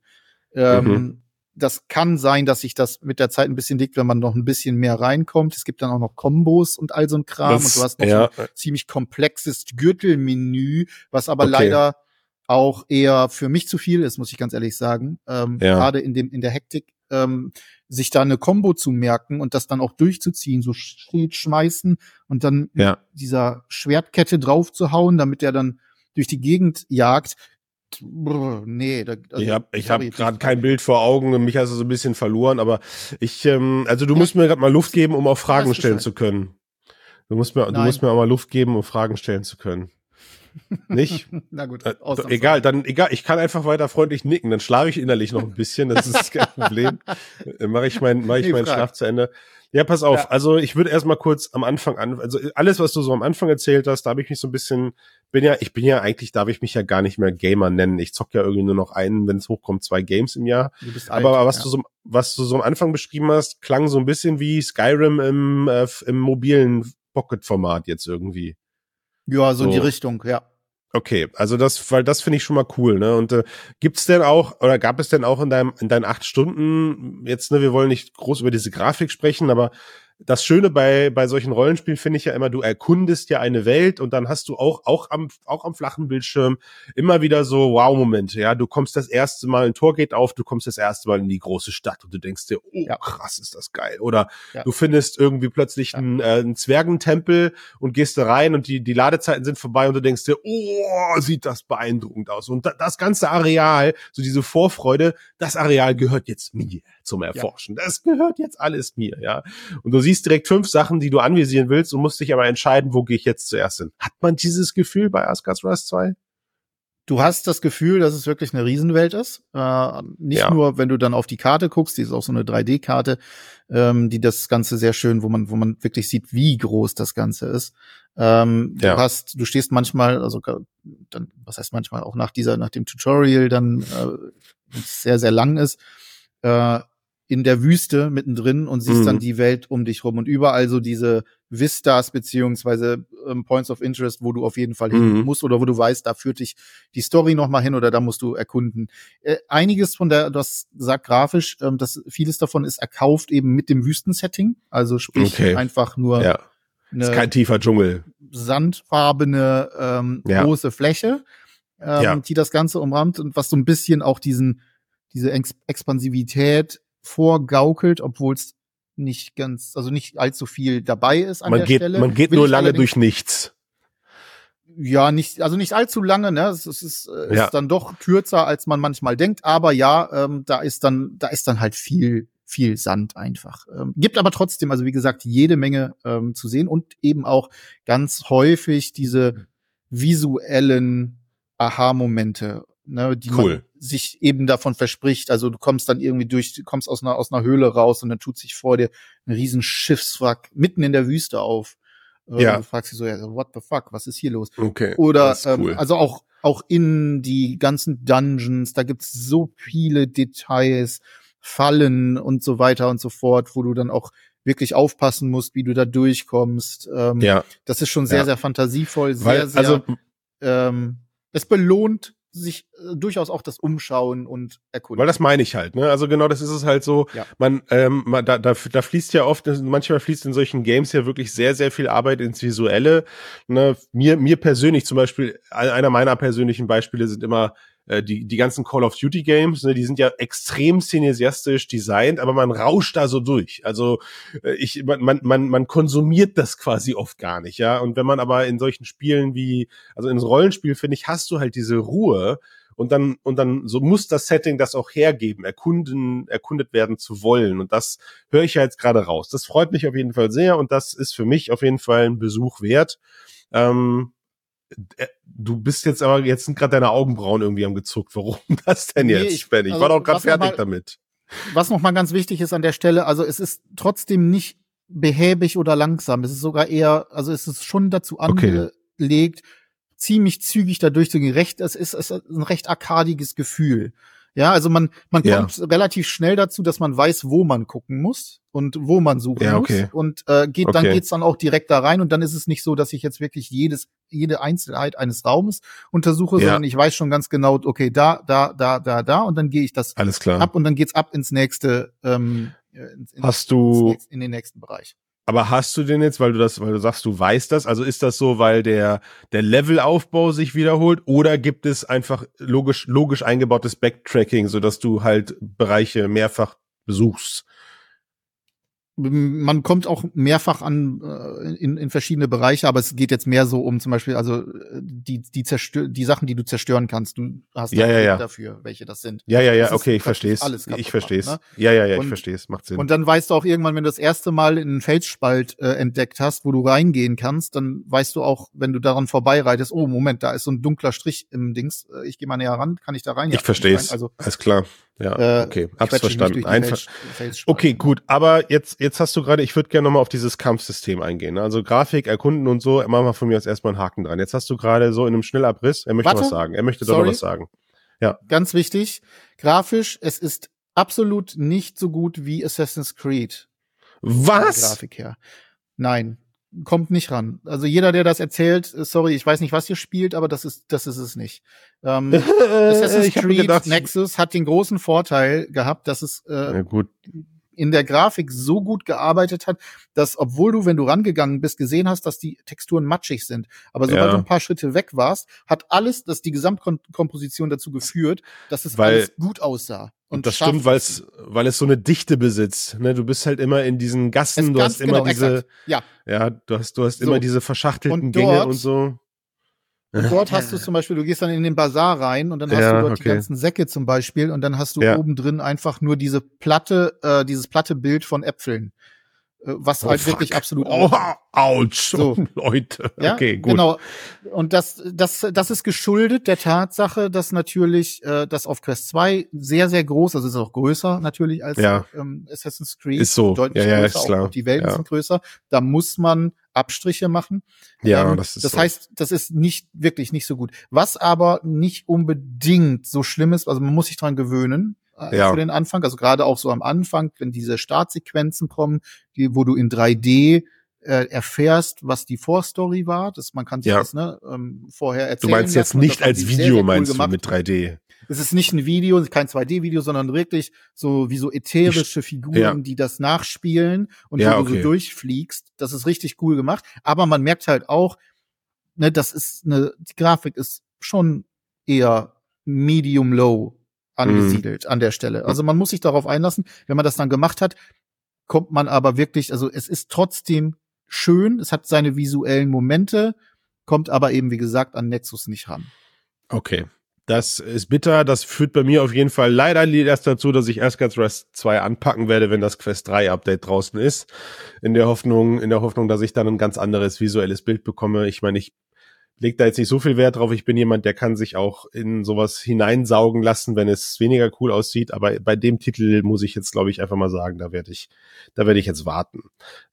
Ähm, mhm. Das kann sein, dass sich das mit der Zeit ein bisschen legt, wenn man noch ein bisschen mehr reinkommt. Es gibt dann auch noch Kombos und all so ein Kram. Das, und du hast noch ja. ein ziemlich komplexes Gürtelmenü, was aber okay. leider auch eher für mich zu viel ist, muss ich ganz ehrlich sagen. Ähm, ja. Gerade in dem in der Hektik ähm, sich da eine Combo zu merken und das dann auch durchzuziehen, so Schild schmeißen und dann ja. dieser Schwertkette drauf zu hauen, damit er dann durch die Gegend jagt. Brr, nee, da, also, ich habe ich hab gerade kein Bild vor Augen, mich hast du so ein bisschen verloren, aber ich, ähm, also du ja. musst mir gerade mal Luft geben, um auch Fragen stellen zu können. Du musst mir, Nein. du musst mir auch mal Luft geben, um Fragen stellen zu können. Nicht? Na gut. Äh, egal, dann egal, ich kann einfach weiter freundlich nicken, dann schlafe ich innerlich noch ein bisschen, das ist kein Problem. Mache ich mein, mache ich meinen Schlaf zu Ende. Ja, pass auf. Ja. Also ich würde erstmal kurz am Anfang an, also alles, was du so am Anfang erzählt hast, da habe ich mich so ein bisschen, bin ja, ich bin ja eigentlich, darf ich mich ja gar nicht mehr Gamer nennen. Ich zock ja irgendwie nur noch einen, wenn es hochkommt, zwei Games im Jahr. Du bist alt, Aber was ja. du so, was du so am Anfang beschrieben hast, klang so ein bisschen wie Skyrim im, äh, im mobilen Pocket-Format jetzt irgendwie. Ja, so, so in die Richtung, ja. Okay, also das, weil das finde ich schon mal cool, ne? Und äh, gibt's denn auch oder gab es denn auch in deinem in deinen acht Stunden jetzt, ne? Wir wollen nicht groß über diese Grafik sprechen, aber das Schöne bei, bei solchen Rollenspielen finde ich ja immer, du erkundest ja eine Welt und dann hast du auch, auch am, auch am flachen Bildschirm immer wieder so Wow-Momente, ja. Du kommst das erste Mal, ein Tor geht auf, du kommst das erste Mal in die große Stadt und du denkst dir, oh, ja. krass, ist das geil. Oder ja. du findest irgendwie plötzlich ja. einen, äh, einen Zwergentempel und gehst da rein und die, die Ladezeiten sind vorbei und du denkst dir, oh, sieht das beeindruckend aus. Und da, das ganze Areal, so diese Vorfreude, das Areal gehört jetzt mir zum Erforschen. Das gehört jetzt alles mir, ja. Und du siehst direkt fünf Sachen, die du anvisieren willst und musst dich aber entscheiden, wo gehe ich jetzt zuerst hin. Hat man dieses Gefühl bei Asgard's Rust 2? Du hast das Gefühl, dass es wirklich eine Riesenwelt ist. Äh, nicht ja. nur, wenn du dann auf die Karte guckst, die ist auch so eine 3D-Karte, ähm, die das Ganze sehr schön, wo man, wo man wirklich sieht, wie groß das Ganze ist. Ähm, ja. Du hast, du stehst manchmal, also dann, was heißt manchmal auch nach dieser, nach dem Tutorial, dann äh, sehr, sehr lang ist, äh, in der Wüste mittendrin und siehst mhm. dann die Welt um dich rum und überall so diese Vistas beziehungsweise ähm, Points of Interest, wo du auf jeden Fall hin mhm. musst oder wo du weißt, da führt dich die Story noch mal hin oder da musst du erkunden. Äh, einiges von der, das sagt grafisch, ähm, dass vieles davon ist erkauft eben mit dem Wüstensetting, also sprich okay. einfach nur ja. ist kein tiefer Dschungel, sandfarbene ähm, ja. große Fläche, ähm, ja. die das Ganze umrahmt und was so ein bisschen auch diesen diese Ex Expansivität vorgaukelt, obwohl es nicht ganz, also nicht allzu viel dabei ist an man der geht, Stelle. Man geht Will nur lange durch nichts. Ja, nicht, also nicht allzu lange, ne? Es ist, ist, äh, ja. ist dann doch kürzer, als man manchmal denkt, aber ja, ähm, da ist dann, da ist dann halt viel, viel Sand einfach. Ähm, gibt aber trotzdem, also wie gesagt, jede Menge ähm, zu sehen und eben auch ganz häufig diese visuellen Aha-Momente, ne, die cool. man sich eben davon verspricht. Also du kommst dann irgendwie durch, du kommst aus einer, aus einer Höhle raus und dann tut sich vor dir ein riesen Schiffswrack mitten in der Wüste auf. Äh, ja. Du fragst dich so, ja, what the fuck, was ist hier los? Okay. Oder ähm, also auch auch in die ganzen Dungeons, da gibt's so viele Details, Fallen und so weiter und so fort, wo du dann auch wirklich aufpassen musst, wie du da durchkommst. Ähm, ja. Das ist schon sehr, ja. sehr fantasievoll, sehr, Weil, sehr. Also, ähm, es belohnt sich äh, durchaus auch das Umschauen und Erkunden. Weil das meine ich halt, ne? Also genau, das ist es halt so. Ja. Man, ähm, man, da, da, da fließt ja oft, manchmal fließt in solchen Games ja wirklich sehr, sehr viel Arbeit ins Visuelle. Ne? Mir, mir persönlich zum Beispiel, einer meiner persönlichen Beispiele sind immer äh, die, die ganzen Call of Duty Games, ne, die sind ja extrem cineastisch designt, aber man rauscht da so durch. Also äh, ich, man, man, man konsumiert das quasi oft gar nicht, ja. Und wenn man aber in solchen Spielen wie, also in so Rollenspiel, finde ich, hast du halt diese Ruhe, und dann und dann so muss das Setting das auch hergeben, erkunden, erkundet werden zu wollen und das höre ich ja jetzt gerade raus. Das freut mich auf jeden Fall sehr und das ist für mich auf jeden Fall ein Besuch wert. Ähm, äh, du bist jetzt aber, jetzt sind gerade deine Augenbrauen irgendwie am gezuckt. Warum das denn nee, jetzt, ich, Ben? Ich also, war doch gerade fertig mal, damit. Was noch mal ganz wichtig ist an der Stelle, also es ist trotzdem nicht behäbig oder langsam. Es ist sogar eher, also es ist schon dazu angelegt, okay. ziemlich zügig dadurch zu gerecht. Es ist, es ist ein recht arkadiges Gefühl. Ja, also man, man ja. kommt relativ schnell dazu, dass man weiß, wo man gucken muss und wo man suchen ja, okay. muss. Und äh, geht, okay. dann geht's dann auch direkt da rein und dann ist es nicht so, dass ich jetzt wirklich jedes, jede Einzelheit eines Raumes untersuche, ja. sondern ich weiß schon ganz genau, okay, da, da, da, da, da und dann gehe ich das Alles klar. ab und dann geht's ab ins nächste, ähm, in, Hast du in den nächsten Bereich. Aber hast du den jetzt, weil du das, weil du sagst, du weißt das? Also ist das so, weil der der Levelaufbau sich wiederholt, oder gibt es einfach logisch logisch eingebautes Backtracking, so dass du halt Bereiche mehrfach besuchst? Man kommt auch mehrfach an äh, in, in verschiedene Bereiche, aber es geht jetzt mehr so um zum Beispiel, also die die zerstör die Sachen, die du zerstören kannst. Du hast ja, ja, ja. dafür, welche das sind. Ja, ja, ja. Okay, ich verstehe es. Ich verstehe es. Ne? Ja, ja, ja. Und, ich verstehe es. Macht Sinn. Und dann weißt du auch irgendwann, wenn du das erste Mal einen Felsspalt äh, entdeckt hast, wo du reingehen kannst, dann weißt du auch, wenn du daran vorbeireitest, oh Moment, da ist so ein dunkler Strich im Dings. Äh, ich gehe mal näher ran, kann ich da rein? Ich ja, verstehe es. Also alles klar. Ja, äh, okay, hab's verstanden. Einfach. okay, gut. Aber jetzt, jetzt hast du gerade, ich würde gerne nochmal auf dieses Kampfsystem eingehen. Ne? Also Grafik, Erkunden und so, machen wir von mir aus erstmal einen Haken dran. Jetzt hast du gerade so in einem Schnellabriss, er möchte Warte. was sagen. Er möchte doch noch was sagen. Ja. Ganz wichtig. Grafisch, es ist absolut nicht so gut wie Assassin's Creed. Was? Grafik her. Nein, kommt nicht ran. Also jeder, der das erzählt, äh, sorry, ich weiß nicht, was ihr spielt, aber das ist, das ist es nicht. Ähm, Assassin's Creed gedacht, Nexus hat den großen Vorteil gehabt, dass es äh, in der Grafik so gut gearbeitet hat, dass obwohl du, wenn du rangegangen bist, gesehen hast, dass die Texturen matschig sind, aber sobald ja. du ein paar Schritte weg warst, hat alles, dass die Gesamtkomposition dazu geführt, dass es Weil alles gut aussah. Und das stimmt, weil es, weil es so eine Dichte besitzt. Ne? Du bist halt immer in diesen Gassen, du hast immer genau, diese, ja. ja, du hast, du hast so. immer diese verschachtelten und Gänge und so. Und dort hast du zum Beispiel, du gehst dann in den Bazar rein und dann hast ja, du dort okay. die ganzen Säcke zum Beispiel und dann hast du ja. oben drin einfach nur diese Platte, äh, dieses platte Bild von Äpfeln. Äh, was oh, halt fuck. wirklich absolut oh, ouch, so. Leute. Ja, okay, gut. Genau. Und das das das ist geschuldet der Tatsache, dass natürlich äh, das auf Quest 2 sehr sehr groß, also ist auch größer natürlich als ja. ähm, Assassin's Creed, ist so deutlich ja, ja, größer, ist klar. auch die Welten ja. sind größer. Da muss man Abstriche machen. Ja, ähm, das ist Das so. heißt, das ist nicht wirklich nicht so gut. Was aber nicht unbedingt so schlimm ist, also man muss sich dran gewöhnen äh, ja. für den Anfang. Also gerade auch so am Anfang, wenn diese Startsequenzen kommen, die, wo du in 3D äh, erfährst, was die Vorstory war. Das, man kann sich ja. das ne, ähm, vorher erzählen. Du meinst jetzt nicht als Video, sehr meinst cool du mit 3D? Es ist nicht ein Video, kein 2D-Video, sondern wirklich so wie so ätherische Figuren, ja. die das nachspielen und ja, wo okay. du so durchfliegst. Das ist richtig cool gemacht. Aber man merkt halt auch, ne, das ist eine, die Grafik ist schon eher medium low angesiedelt mhm. an der Stelle. Also man muss sich darauf einlassen. Wenn man das dann gemacht hat, kommt man aber wirklich, also es ist trotzdem schön, es hat seine visuellen Momente, kommt aber eben, wie gesagt, an Nexus nicht ran. Okay. Das ist bitter. Das führt bei mir auf jeden Fall leider erst dazu, dass ich Asgard's Rest 2 anpacken werde, wenn das Quest 3 Update draußen ist. In der Hoffnung, in der Hoffnung, dass ich dann ein ganz anderes visuelles Bild bekomme. Ich meine, ich leg da jetzt nicht so viel Wert drauf. Ich bin jemand, der kann sich auch in sowas hineinsaugen lassen, wenn es weniger cool aussieht. Aber bei dem Titel muss ich jetzt, glaube ich, einfach mal sagen, da werde ich, da werde ich jetzt warten,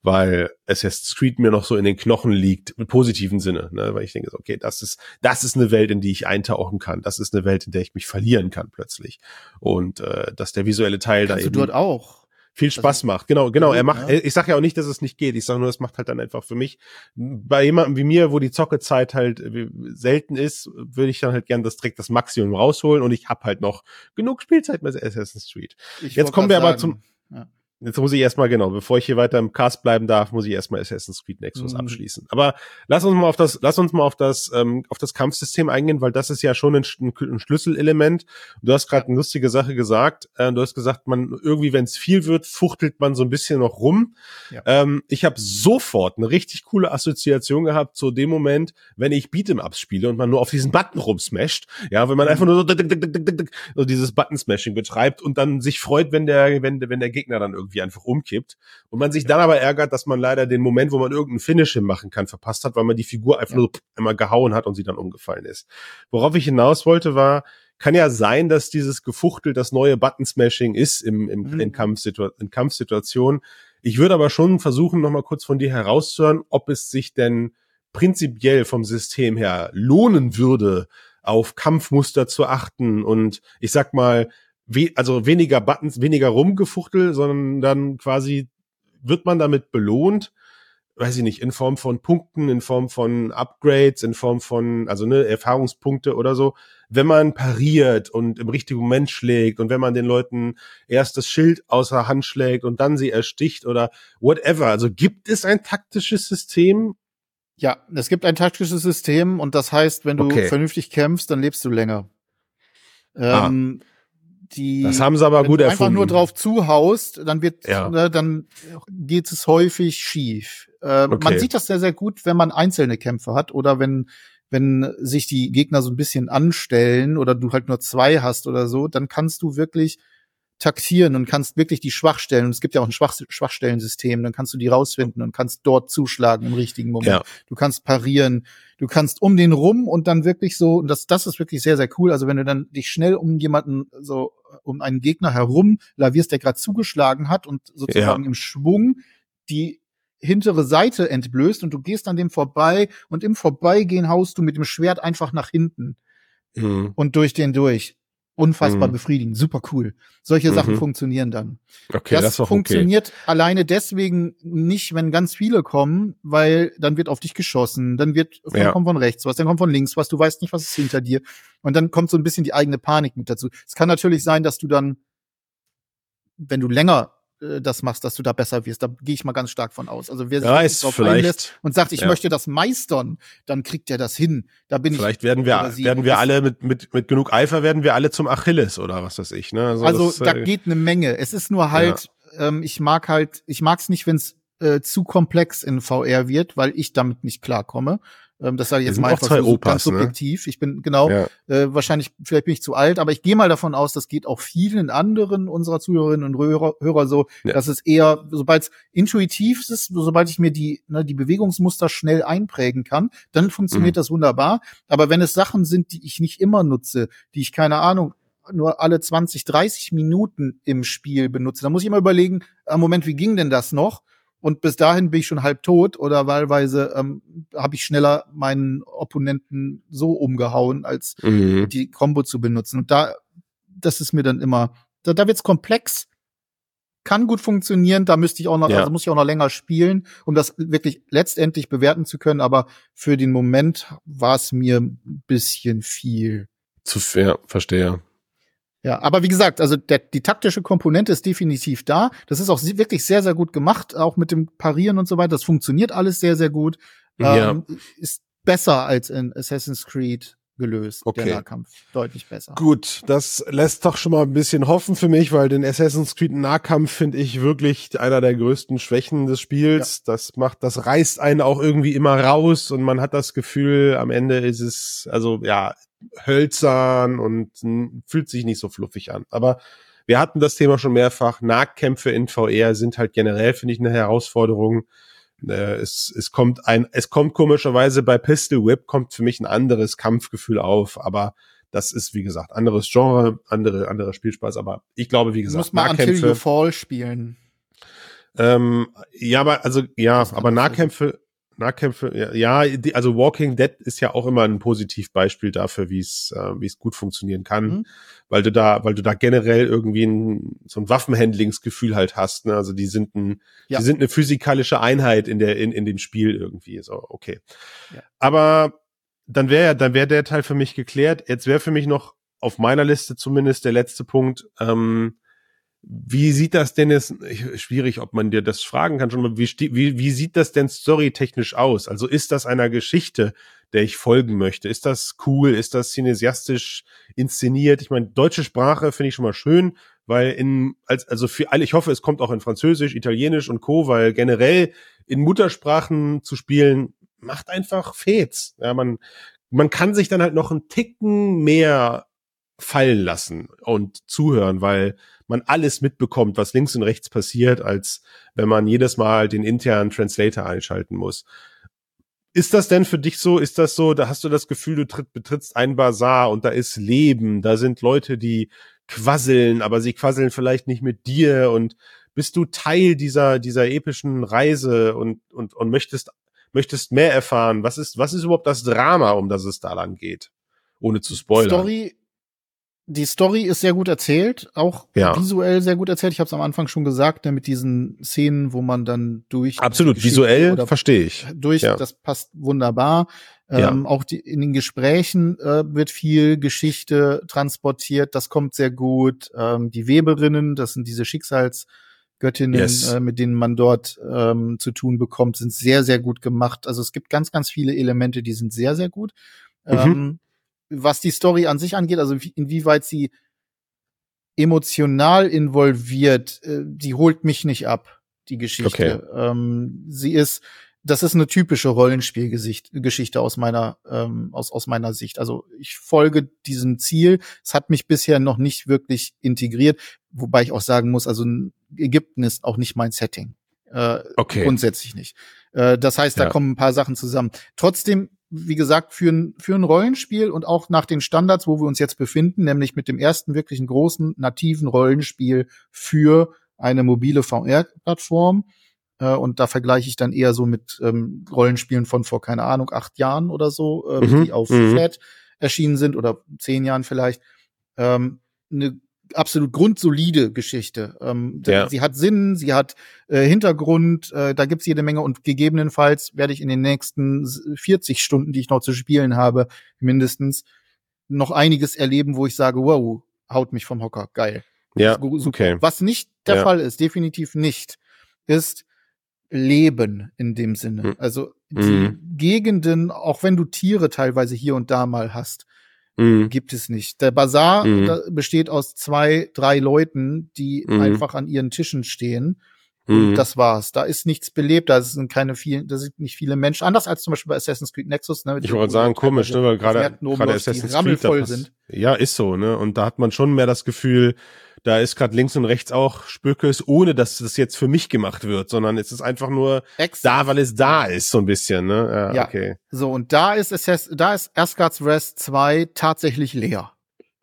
weil Assassin's Creed mir noch so in den Knochen liegt, im positiven Sinne, ne? weil ich denke, okay, das ist, das ist eine Welt, in die ich eintauchen kann. Das ist eine Welt, in der ich mich verlieren kann plötzlich. Und äh, dass der visuelle Teil Kannst da eben. Du dort auch viel also Spaß macht. Genau, genau. Er macht, ja. ich sage ja auch nicht, dass es nicht geht. Ich sage nur, es macht halt dann einfach für mich. Bei jemandem wie mir, wo die Zockezeit halt äh, selten ist, würde ich dann halt gern das direkt das Maximum rausholen und ich habe halt noch genug Spielzeit mit Assassin's Creed. Ich Jetzt kommen wir aber zum. Ja. Jetzt muss ich erstmal, genau, bevor ich hier weiter im Cast bleiben darf, muss ich erstmal Assassin's Creed Nexus mhm. abschließen. Aber lass uns mal auf das, lass uns mal auf das, ähm, auf das Kampfsystem eingehen, weil das ist ja schon ein, ein Schlüsselelement. Du hast gerade eine lustige Sache gesagt. Äh, du hast gesagt, man irgendwie, wenn es viel wird, fuchtelt man so ein bisschen noch rum. Ja. Ähm, ich habe sofort eine richtig coole Assoziation gehabt zu dem Moment, wenn ich Beat'em-Ups spiele und man nur auf diesen Button rumsmasht. Ja, wenn man mhm. einfach nur so, so dieses Button-Smashing betreibt und dann sich freut, wenn der, wenn, wenn der Gegner dann irgendwie irgendwie einfach umkippt und man sich dann aber ärgert, dass man leider den Moment, wo man irgendeinen Finish machen kann, verpasst hat, weil man die Figur einfach ja. nur einmal gehauen hat und sie dann umgefallen ist. Worauf ich hinaus wollte war, kann ja sein, dass dieses Gefuchtel das neue Button-Smashing ist im, im, mhm. in, Kampfsitua in Kampfsituationen. Ich würde aber schon versuchen, nochmal kurz von dir herauszuhören, ob es sich denn prinzipiell vom System her lohnen würde, auf Kampfmuster zu achten und ich sag mal, we also weniger Buttons, weniger rumgefuchtel, sondern dann quasi wird man damit belohnt, weiß ich nicht, in Form von Punkten, in Form von Upgrades, in Form von, also ne, Erfahrungspunkte oder so, wenn man pariert und im richtigen Moment schlägt und wenn man den Leuten erst das Schild außer Hand schlägt und dann sie ersticht oder whatever. Also gibt es ein taktisches System? Ja, es gibt ein taktisches System und das heißt, wenn du okay. vernünftig kämpfst, dann lebst du länger. Ah. Die das haben sie aber gut erfunden. Einfach nur drauf zuhaust, dann wird, ja. ne, dann geht es häufig schief. Äh, okay. Man sieht das sehr, sehr gut, wenn man einzelne Kämpfe hat oder wenn wenn sich die Gegner so ein bisschen anstellen oder du halt nur zwei hast oder so, dann kannst du wirklich taktieren und kannst wirklich die Schwachstellen, und es gibt ja auch ein Schwach Schwachstellensystem, dann kannst du die rausfinden und kannst dort zuschlagen im richtigen Moment. Ja. Du kannst parieren, du kannst um den rum und dann wirklich so, und das, das ist wirklich sehr, sehr cool. Also wenn du dann dich schnell um jemanden, so um einen Gegner herum lavierst, der gerade zugeschlagen hat und sozusagen ja. im Schwung die hintere Seite entblößt und du gehst an dem vorbei und im Vorbeigehen haust du mit dem Schwert einfach nach hinten mhm. und durch den durch unfassbar mhm. befriedigend, super cool. Solche mhm. Sachen funktionieren dann. Okay, das, das funktioniert okay. alleine deswegen nicht, wenn ganz viele kommen, weil dann wird auf dich geschossen, dann wird von, ja. kommt von rechts was, dann kommt von links was, du weißt nicht, was ist hinter dir. Und dann kommt so ein bisschen die eigene Panik mit dazu. Es kann natürlich sein, dass du dann, wenn du länger äh, das machst, dass du da besser wirst. Da gehe ich mal ganz stark von aus. Also wer sich ja, ist drauf einlässt und sagt, ich ja. möchte das meistern, dann kriegt er das hin. Da bin vielleicht ich, werden wir werden wir alle mit mit mit genug Eifer werden wir alle zum Achilles oder was weiß ich. Ne? Also, also das, da äh, geht eine Menge. Es ist nur halt, ja. ähm, ich mag halt, ich mag es nicht, wenn es äh, zu komplex in VR wird, weil ich damit nicht klarkomme. Ähm, das sage ich jetzt mal einfach so, Opas, ganz ne? subjektiv. Ne? Ich bin genau ja. äh, wahrscheinlich vielleicht bin ich zu alt, aber ich gehe mal davon aus, das geht auch vielen anderen unserer Zuhörerinnen und Hörer, Hörer so, ja. dass es eher, sobald es intuitiv ist, sobald ich mir die ne, die Bewegungsmuster schnell einprägen kann, dann funktioniert mhm. das wunderbar. Aber wenn es Sachen sind, die ich nicht immer nutze, die ich keine Ahnung nur alle 20, 30 Minuten im Spiel benutze, dann muss ich immer überlegen, am Moment, wie ging denn das noch? Und bis dahin bin ich schon halb tot oder wahlweise ähm, habe ich schneller meinen Opponenten so umgehauen, als mhm. die Combo zu benutzen. Und da, das ist mir dann immer, da, da wird's komplex, kann gut funktionieren, da müsste ich auch noch, ja. also muss ich auch noch länger spielen, um das wirklich letztendlich bewerten zu können, aber für den Moment war es mir ein bisschen viel. Zu fair, verstehe. Ja, aber wie gesagt, also der, die taktische Komponente ist definitiv da. Das ist auch wirklich sehr, sehr gut gemacht, auch mit dem Parieren und so weiter. Das funktioniert alles sehr, sehr gut. Ja. Ähm, ist besser als in Assassin's Creed gelöst, okay. der Nahkampf. Deutlich besser. Gut, das lässt doch schon mal ein bisschen hoffen für mich, weil den Assassin's Creed Nahkampf finde ich wirklich einer der größten Schwächen des Spiels. Ja. Das macht, das reißt einen auch irgendwie immer raus und man hat das Gefühl, am Ende ist es, also ja, hölzern und fühlt sich nicht so fluffig an. Aber wir hatten das Thema schon mehrfach. Nahkämpfe in VR sind halt generell, finde ich, eine Herausforderung. Äh, es, es kommt ein, es kommt komischerweise bei Pistol Whip kommt für mich ein anderes Kampfgefühl auf, aber das ist, wie gesagt, anderes Genre, andere, anderer Spielspaß, aber ich glaube, wie gesagt, du musst mal Nahkämpfe, Until You Fall spielen. Ähm, ja, aber, also, ja, aber Nahkämpfe, Nahkämpfe, ja, ja also Walking Dead ist ja auch immer ein Positivbeispiel dafür, wie es äh, wie es gut funktionieren kann, mhm. weil du da, weil du da generell irgendwie ein, so ein Waffenhandlingsgefühl halt hast. Ne? Also die sind ein, ja. die sind eine physikalische Einheit in der in, in dem Spiel irgendwie. So okay, ja. aber dann wäre dann wäre der Teil für mich geklärt. Jetzt wäre für mich noch auf meiner Liste zumindest der letzte Punkt. Ähm, wie sieht das denn jetzt, schwierig, ob man dir das fragen kann schon mal, wie, wie, wie sieht das denn storytechnisch aus? Also ist das einer Geschichte, der ich folgen möchte? Ist das cool? Ist das cinesiastisch inszeniert? Ich meine, deutsche Sprache finde ich schon mal schön, weil in, als, also für alle, ich hoffe, es kommt auch in Französisch, Italienisch und Co., weil generell in Muttersprachen zu spielen, macht einfach Fets. Ja, man, man kann sich dann halt noch einen Ticken mehr fallen lassen und zuhören, weil man alles mitbekommt, was links und rechts passiert, als wenn man jedes Mal den internen Translator einschalten muss. Ist das denn für dich so? Ist das so? Da hast du das Gefühl, du tritt, betrittst ein Bazar und da ist Leben, da sind Leute, die quasseln, aber sie quasseln vielleicht nicht mit dir und bist du Teil dieser dieser epischen Reise und und und möchtest möchtest mehr erfahren? Was ist was ist überhaupt das Drama, um das es da lang geht? Ohne zu spoilern. Story die Story ist sehr gut erzählt, auch ja. visuell sehr gut erzählt. Ich habe es am Anfang schon gesagt, ne, mit diesen Szenen, wo man dann durch absolut visuell verstehe ich durch, ja. das passt wunderbar. Ja. Ähm, auch die, in den Gesprächen äh, wird viel Geschichte transportiert, das kommt sehr gut. Ähm, die Weberinnen, das sind diese Schicksalsgöttinnen, yes. äh, mit denen man dort ähm, zu tun bekommt, sind sehr sehr gut gemacht. Also es gibt ganz ganz viele Elemente, die sind sehr sehr gut. Mhm. Was die Story an sich angeht, also inwieweit sie emotional involviert, äh, die holt mich nicht ab, die Geschichte. Okay. Ähm, sie ist, das ist eine typische Rollenspielgeschichte aus meiner, ähm, aus, aus meiner Sicht. Also ich folge diesem Ziel. Es hat mich bisher noch nicht wirklich integriert, wobei ich auch sagen muss, also Ägypten ist auch nicht mein Setting. Äh, okay. Grundsätzlich nicht. Äh, das heißt, da ja. kommen ein paar Sachen zusammen. Trotzdem wie gesagt, für ein, für ein Rollenspiel und auch nach den Standards, wo wir uns jetzt befinden, nämlich mit dem ersten wirklichen großen nativen Rollenspiel für eine mobile VR-Plattform. Äh, und da vergleiche ich dann eher so mit ähm, Rollenspielen von vor, keine Ahnung, acht Jahren oder so, äh, mhm. die auf mhm. Flat erschienen sind oder zehn Jahren vielleicht. Ähm, eine absolut grundsolide Geschichte. Ähm, ja. Sie hat Sinn, sie hat äh, Hintergrund, äh, da gibt's jede Menge und gegebenenfalls werde ich in den nächsten 40 Stunden, die ich noch zu spielen habe, mindestens noch einiges erleben, wo ich sage, wow, haut mich vom Hocker, geil. Ja, okay. Was nicht der ja. Fall ist, definitiv nicht, ist Leben in dem Sinne. Hm. Also die mhm. Gegenden, auch wenn du Tiere teilweise hier und da mal hast, mhm. gibt es nicht. Der Bazar mhm. besteht aus zwei, drei Leuten, die mhm. einfach an ihren Tischen stehen. Und mhm. das war's. Da ist nichts belebt, da sind keine vielen, da sind nicht viele Menschen. Anders als zum Beispiel bei Assassin's Creed Nexus. Ne, ich wollte sagen, komisch, ne, weil gerade gerade Assassin's Creed voll sind. Ja, ist so, ne? Und da hat man schon mehr das Gefühl, da ist gerade links und rechts auch Spökes, ohne dass das jetzt für mich gemacht wird, sondern es ist einfach nur Exakt. da, weil es da ist, so ein bisschen, ne? Ja, ja. okay. So, und da ist es, da ist Asgard's Rest 2 tatsächlich leer.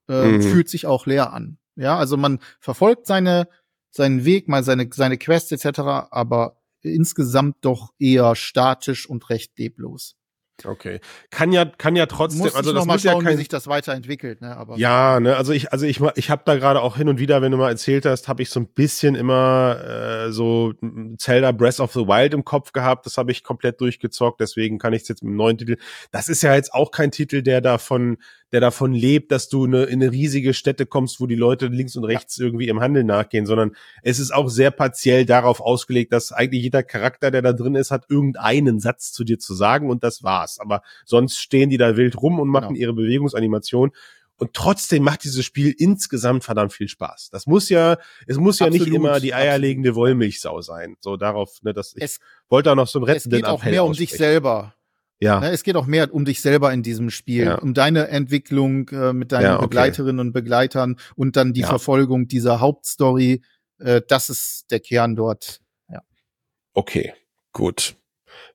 Äh, mhm. Fühlt sich auch leer an. Ja, also man verfolgt seine, seinen Weg, mal seine, seine Quests etc., aber insgesamt doch eher statisch und recht leblos. Okay. Kann ja, kann ja trotzdem, muss also das muss schauen, ja kein, wie sich das weiterentwickelt, ne, aber. Ja, ne, also ich, also ich, ich habe da gerade auch hin und wieder, wenn du mal erzählt hast, habe ich so ein bisschen immer äh, so Zelda Breath of the Wild im Kopf gehabt. Das habe ich komplett durchgezockt, deswegen kann ich es jetzt mit dem neuen Titel. Das ist ja jetzt auch kein Titel, der davon der davon lebt, dass du eine, in eine riesige Stätte kommst, wo die Leute links und rechts ja. irgendwie im Handel nachgehen, sondern es ist auch sehr partiell darauf ausgelegt, dass eigentlich jeder Charakter, der da drin ist, hat irgendeinen Satz zu dir zu sagen und das war's. Aber sonst stehen die da wild rum und machen genau. ihre Bewegungsanimation. Und trotzdem macht dieses Spiel insgesamt verdammt viel Spaß. Das muss ja, es muss ja nicht immer die eierlegende Wollmilchsau sein. So darauf, ne, dass ich es, wollte da noch so einen rettenden Es geht auch mehr um dich selber. Ja. Ne, es geht auch mehr um dich selber in diesem Spiel, ja. um deine Entwicklung äh, mit deinen ja, okay. Begleiterinnen und Begleitern und dann die ja. Verfolgung dieser Hauptstory. Äh, das ist der Kern dort. Ja. Okay, gut.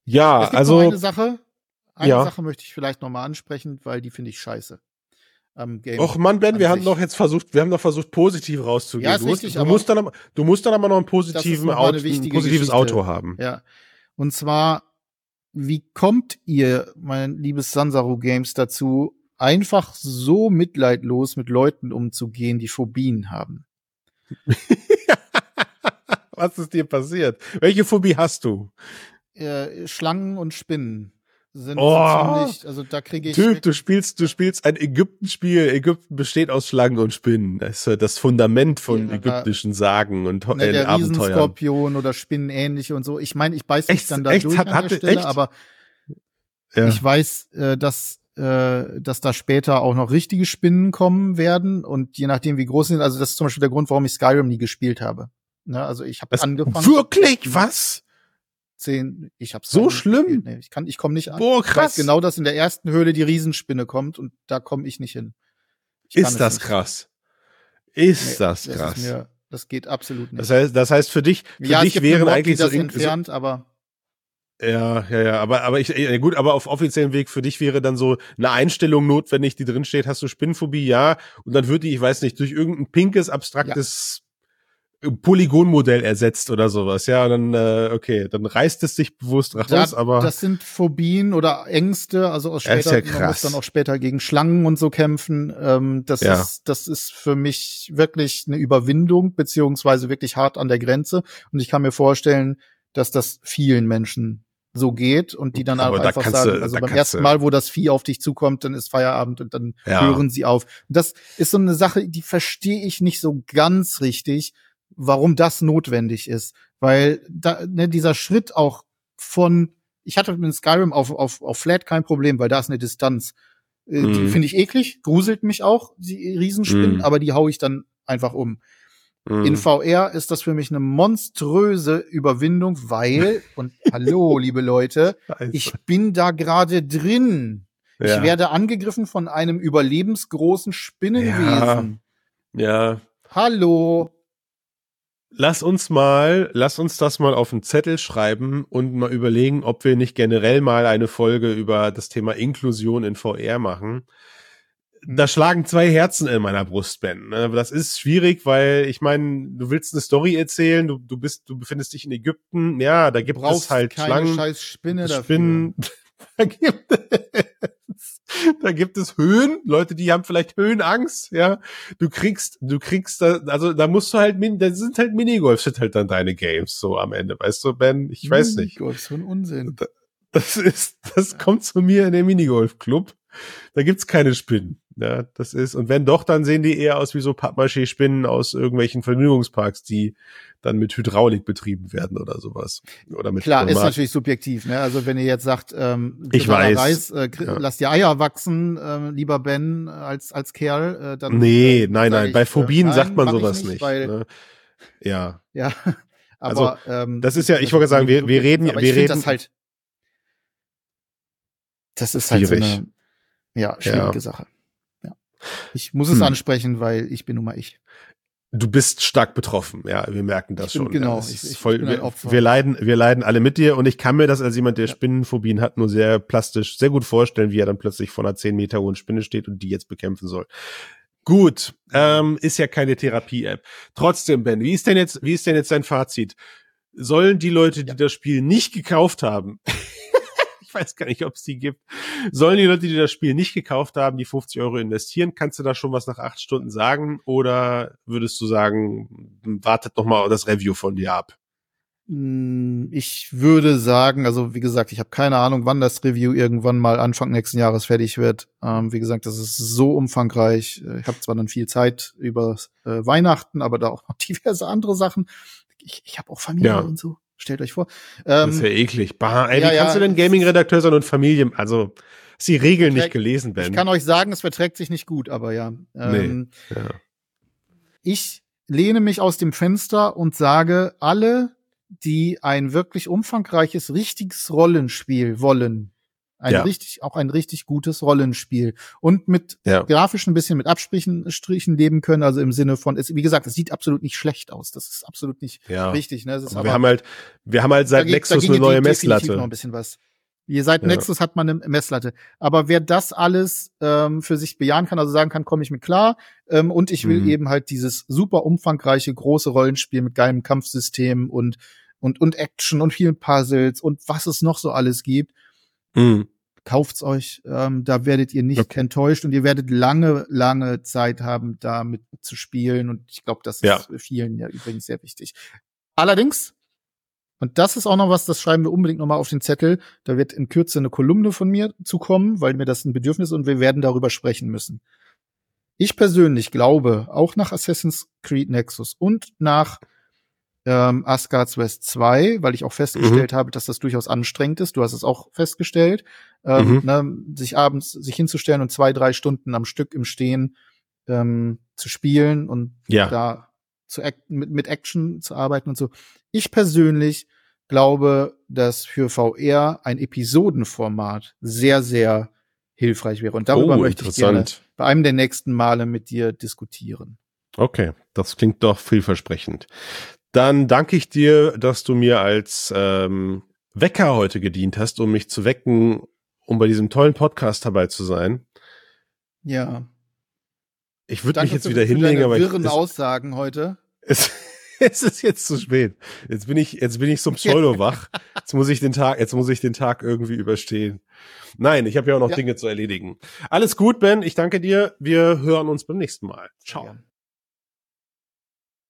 Ja, es gibt also eine Sache. Eine ja. Sache möchte ich vielleicht noch mal ansprechen, weil die finde ich scheiße. Am Game Och Mann, Ben, wir haben doch jetzt versucht, wir haben doch versucht, positiv rauszugehen. Ja, ist du, richtig, musst, du, musst dann, du musst dann aber noch einen positiven Auto, ein positives Geschichte. Auto haben. Ja. Und zwar wie kommt ihr, mein liebes Sansaro Games, dazu, einfach so mitleidlos mit Leuten umzugehen, die Phobien haben? Was ist dir passiert? Welche Phobie hast du? Äh, Schlangen und Spinnen sind oh, ziemlich, also da kriege ich. Typ, du spielst, du spielst ein Ägypten-Spiel. Ägypten besteht aus Schlangen und Spinnen. Das ist das Fundament von ja, ägyptischen Sagen und ne, äh, der Abenteuern. Riesenskorpion oder Spinnen ähnliche und so. Ich meine, ich beiß mich dann da echt, durch hat, an der Stelle, echt? aber ja. ich weiß, äh, dass äh, dass da später auch noch richtige Spinnen kommen werden und je nachdem wie groß sie sind, also das ist zum Beispiel der Grund, warum ich Skyrim nie gespielt habe. Ne, also ich habe angefangen. Wirklich? Was? Zehn, ich hab's so schlimm. Nee, ich kann, ich komme nicht an. Boah, krass. Ich weiß genau, dass in der ersten Höhle die Riesenspinne kommt und da komme ich nicht hin. Ich ist das nicht. krass? Ist nee, das krass? Das, mir, das, geht absolut nicht. Das heißt, das heißt für dich, für ja, dich wären eigentlich so entfernt, aber ja, ja, ja, aber aber ich ja, gut, aber auf offiziellen Weg für dich wäre dann so eine Einstellung notwendig, die drin steht, hast du Spinnenphobie, ja, und dann würde die, ich weiß nicht, durch irgendein pinkes abstraktes Polygonmodell ersetzt oder sowas. Ja, dann äh, okay, dann reißt es sich bewusst raus, ja, aber das sind Phobien oder Ängste, also aus später ja man muss dann auch später gegen Schlangen und so kämpfen. Ähm, das ja. ist das ist für mich wirklich eine Überwindung beziehungsweise wirklich hart an der Grenze und ich kann mir vorstellen, dass das vielen Menschen so geht und die dann aber einfach sagen, du, also beim ersten Mal, wo das Vieh auf dich zukommt, dann ist Feierabend und dann ja. hören sie auf. Das ist so eine Sache, die verstehe ich nicht so ganz richtig warum das notwendig ist. Weil da, ne, dieser Schritt auch von, ich hatte mit Skyrim auf, auf, auf Flat kein Problem, weil da ist eine Distanz. Äh, mm. Die mhm. finde ich eklig, gruselt mich auch, die Riesenspinnen, mm. aber die hau ich dann einfach um. Mm. In VR ist das für mich eine monströse Überwindung, weil, und hallo, liebe Leute, Scheiße. ich bin da gerade drin. Ja. Ich werde angegriffen von einem überlebensgroßen Spinnenwesen. Ja. ja. Hallo. Lass uns mal, lass uns das mal auf einen Zettel schreiben und mal überlegen, ob wir nicht generell mal eine Folge über das Thema Inklusion in VR machen. Da mhm. schlagen zwei Herzen in meiner Brust, Ben. Ne? Das ist schwierig, weil ich meine, du willst eine Story erzählen, du, du bist, du befindest dich in Ägypten, ja, da gibt es halt keine Schlangen, scheiß Spinne Spinnen, da gibt es, da gibt es Höhen, Leute, die haben vielleicht Höhenangst, ja. Du kriegst, du kriegst da, also da musst du halt, da sind halt Minigolf, sind halt dann deine Games so am Ende, weißt du, Ben? Ich weiß nicht. Minigolf, so ein Unsinn. Das ist, das kommt zu mir in den Minigolf-Club. Da gibt's keine Spinnen. Ja, das ist, und wenn doch, dann sehen die eher aus wie so Pappmaché-Spinnen aus irgendwelchen Vergnügungsparks, die dann mit Hydraulik betrieben werden oder sowas. Oder mit Klar, ist natürlich subjektiv, ne? Also wenn ihr jetzt sagt, ähm, ich weiß, Reis, äh, ja. lass die Eier wachsen, äh, lieber Ben, als, als Kerl, äh, dann. Nee, äh, nein, nein, ich, bei Phobien äh, sagt man sowas nicht. nicht weil, ne? Ja. Ja. Aber, also, ähm, das ist ja, ich wollte sagen, wir, wir reden, wir reden. Das halt, das ist halt so eine, ja, schwierige ja. Sache. Ja. Ich muss es hm. ansprechen, weil ich bin nun mal ich. Du bist stark betroffen, ja, wir merken das bin, schon. Genau, ja, ich, ich, voll, wir, wir, leiden, wir leiden alle mit dir und ich kann mir das als jemand, der ja. Spinnenphobien hat, nur sehr plastisch, sehr gut vorstellen, wie er dann plötzlich vor einer zehn Meter hohen Spinne steht und die jetzt bekämpfen soll. Gut, ähm, ist ja keine Therapie-App. Trotzdem, Ben, wie ist denn jetzt, wie ist denn jetzt dein Fazit? Sollen die Leute, die ja. das Spiel nicht gekauft haben, ich weiß gar nicht, ob es die gibt. Sollen die Leute, die das Spiel nicht gekauft haben, die 50 Euro investieren? Kannst du da schon was nach acht Stunden sagen? Oder würdest du sagen, wartet noch mal das Review von dir ab? Hm, ich würde sagen, also wie gesagt, ich habe keine Ahnung, wann das Review irgendwann mal Anfang nächsten Jahres fertig wird. Ähm, wie gesagt, das ist so umfangreich. Ich habe zwar dann viel Zeit über äh, Weihnachten, aber da auch noch diverse andere Sachen. Ich, ich habe auch Familie ja. und so. Stellt euch vor. Ähm, das ist ja eklig. Bah, ey, ja, wie kannst ja, du denn Gaming-Redakteur sein und Familie? Also, ist die Regeln nicht gelesen, Ben. Ich kann euch sagen, es verträgt sich nicht gut, aber ja. Ähm, nee, ja. Ich lehne mich aus dem Fenster und sage, alle, die ein wirklich umfangreiches, richtiges Rollenspiel wollen, ein ja. richtig, auch ein richtig gutes Rollenspiel. Und mit ja. grafisch ein bisschen mit Abstrichen Strichen leben können, also im Sinne von, es, wie gesagt, es sieht absolut nicht schlecht aus. Das ist absolut nicht ja. richtig. Ne? aber, aber wir haben halt, wir haben halt seit Nexus eine neue Messlatte. Noch ein bisschen was. Ihr seit ja. Nexus hat man eine Messlatte. Aber wer das alles ähm, für sich bejahen kann, also sagen kann, komme ich mit klar, ähm, und ich will mhm. eben halt dieses super umfangreiche, große Rollenspiel mit geilem Kampfsystem und, und, und Action und vielen Puzzles und was es noch so alles gibt, Mhm. Kauft's euch, ähm, da werdet ihr nicht okay. enttäuscht und ihr werdet lange, lange Zeit haben, damit zu spielen. Und ich glaube, das ja. ist vielen ja übrigens sehr wichtig. Allerdings, und das ist auch noch was, das schreiben wir unbedingt nochmal auf den Zettel. Da wird in Kürze eine Kolumne von mir zukommen, weil mir das ein Bedürfnis ist und wir werden darüber sprechen müssen. Ich persönlich glaube, auch nach Assassin's Creed Nexus und nach ähm, Asgard's West 2, weil ich auch festgestellt mhm. habe, dass das durchaus anstrengend ist. Du hast es auch festgestellt, ähm, mhm. ne, sich abends sich hinzustellen und zwei, drei Stunden am Stück im Stehen ähm, zu spielen und ja. da zu mit, mit Action zu arbeiten und so. Ich persönlich glaube, dass für VR ein Episodenformat sehr, sehr hilfreich wäre. Und darüber oh, möchte ich gerne bei einem der nächsten Male mit dir diskutieren. Okay, das klingt doch vielversprechend. Dann danke ich dir, dass du mir als ähm, Wecker heute gedient hast, um mich zu wecken, um bei diesem tollen Podcast dabei zu sein. Ja. Ich würde mich jetzt wieder hinlegen, aber wirren ich, Aussagen heute. Es, es ist jetzt zu spät. Jetzt bin ich, jetzt bin ich so pseudo wach. Jetzt muss ich den Tag, jetzt muss ich den Tag irgendwie überstehen. Nein, ich habe ja auch noch ja. Dinge zu erledigen. Alles gut, Ben. Ich danke dir. Wir hören uns beim nächsten Mal. Ciao. Ja.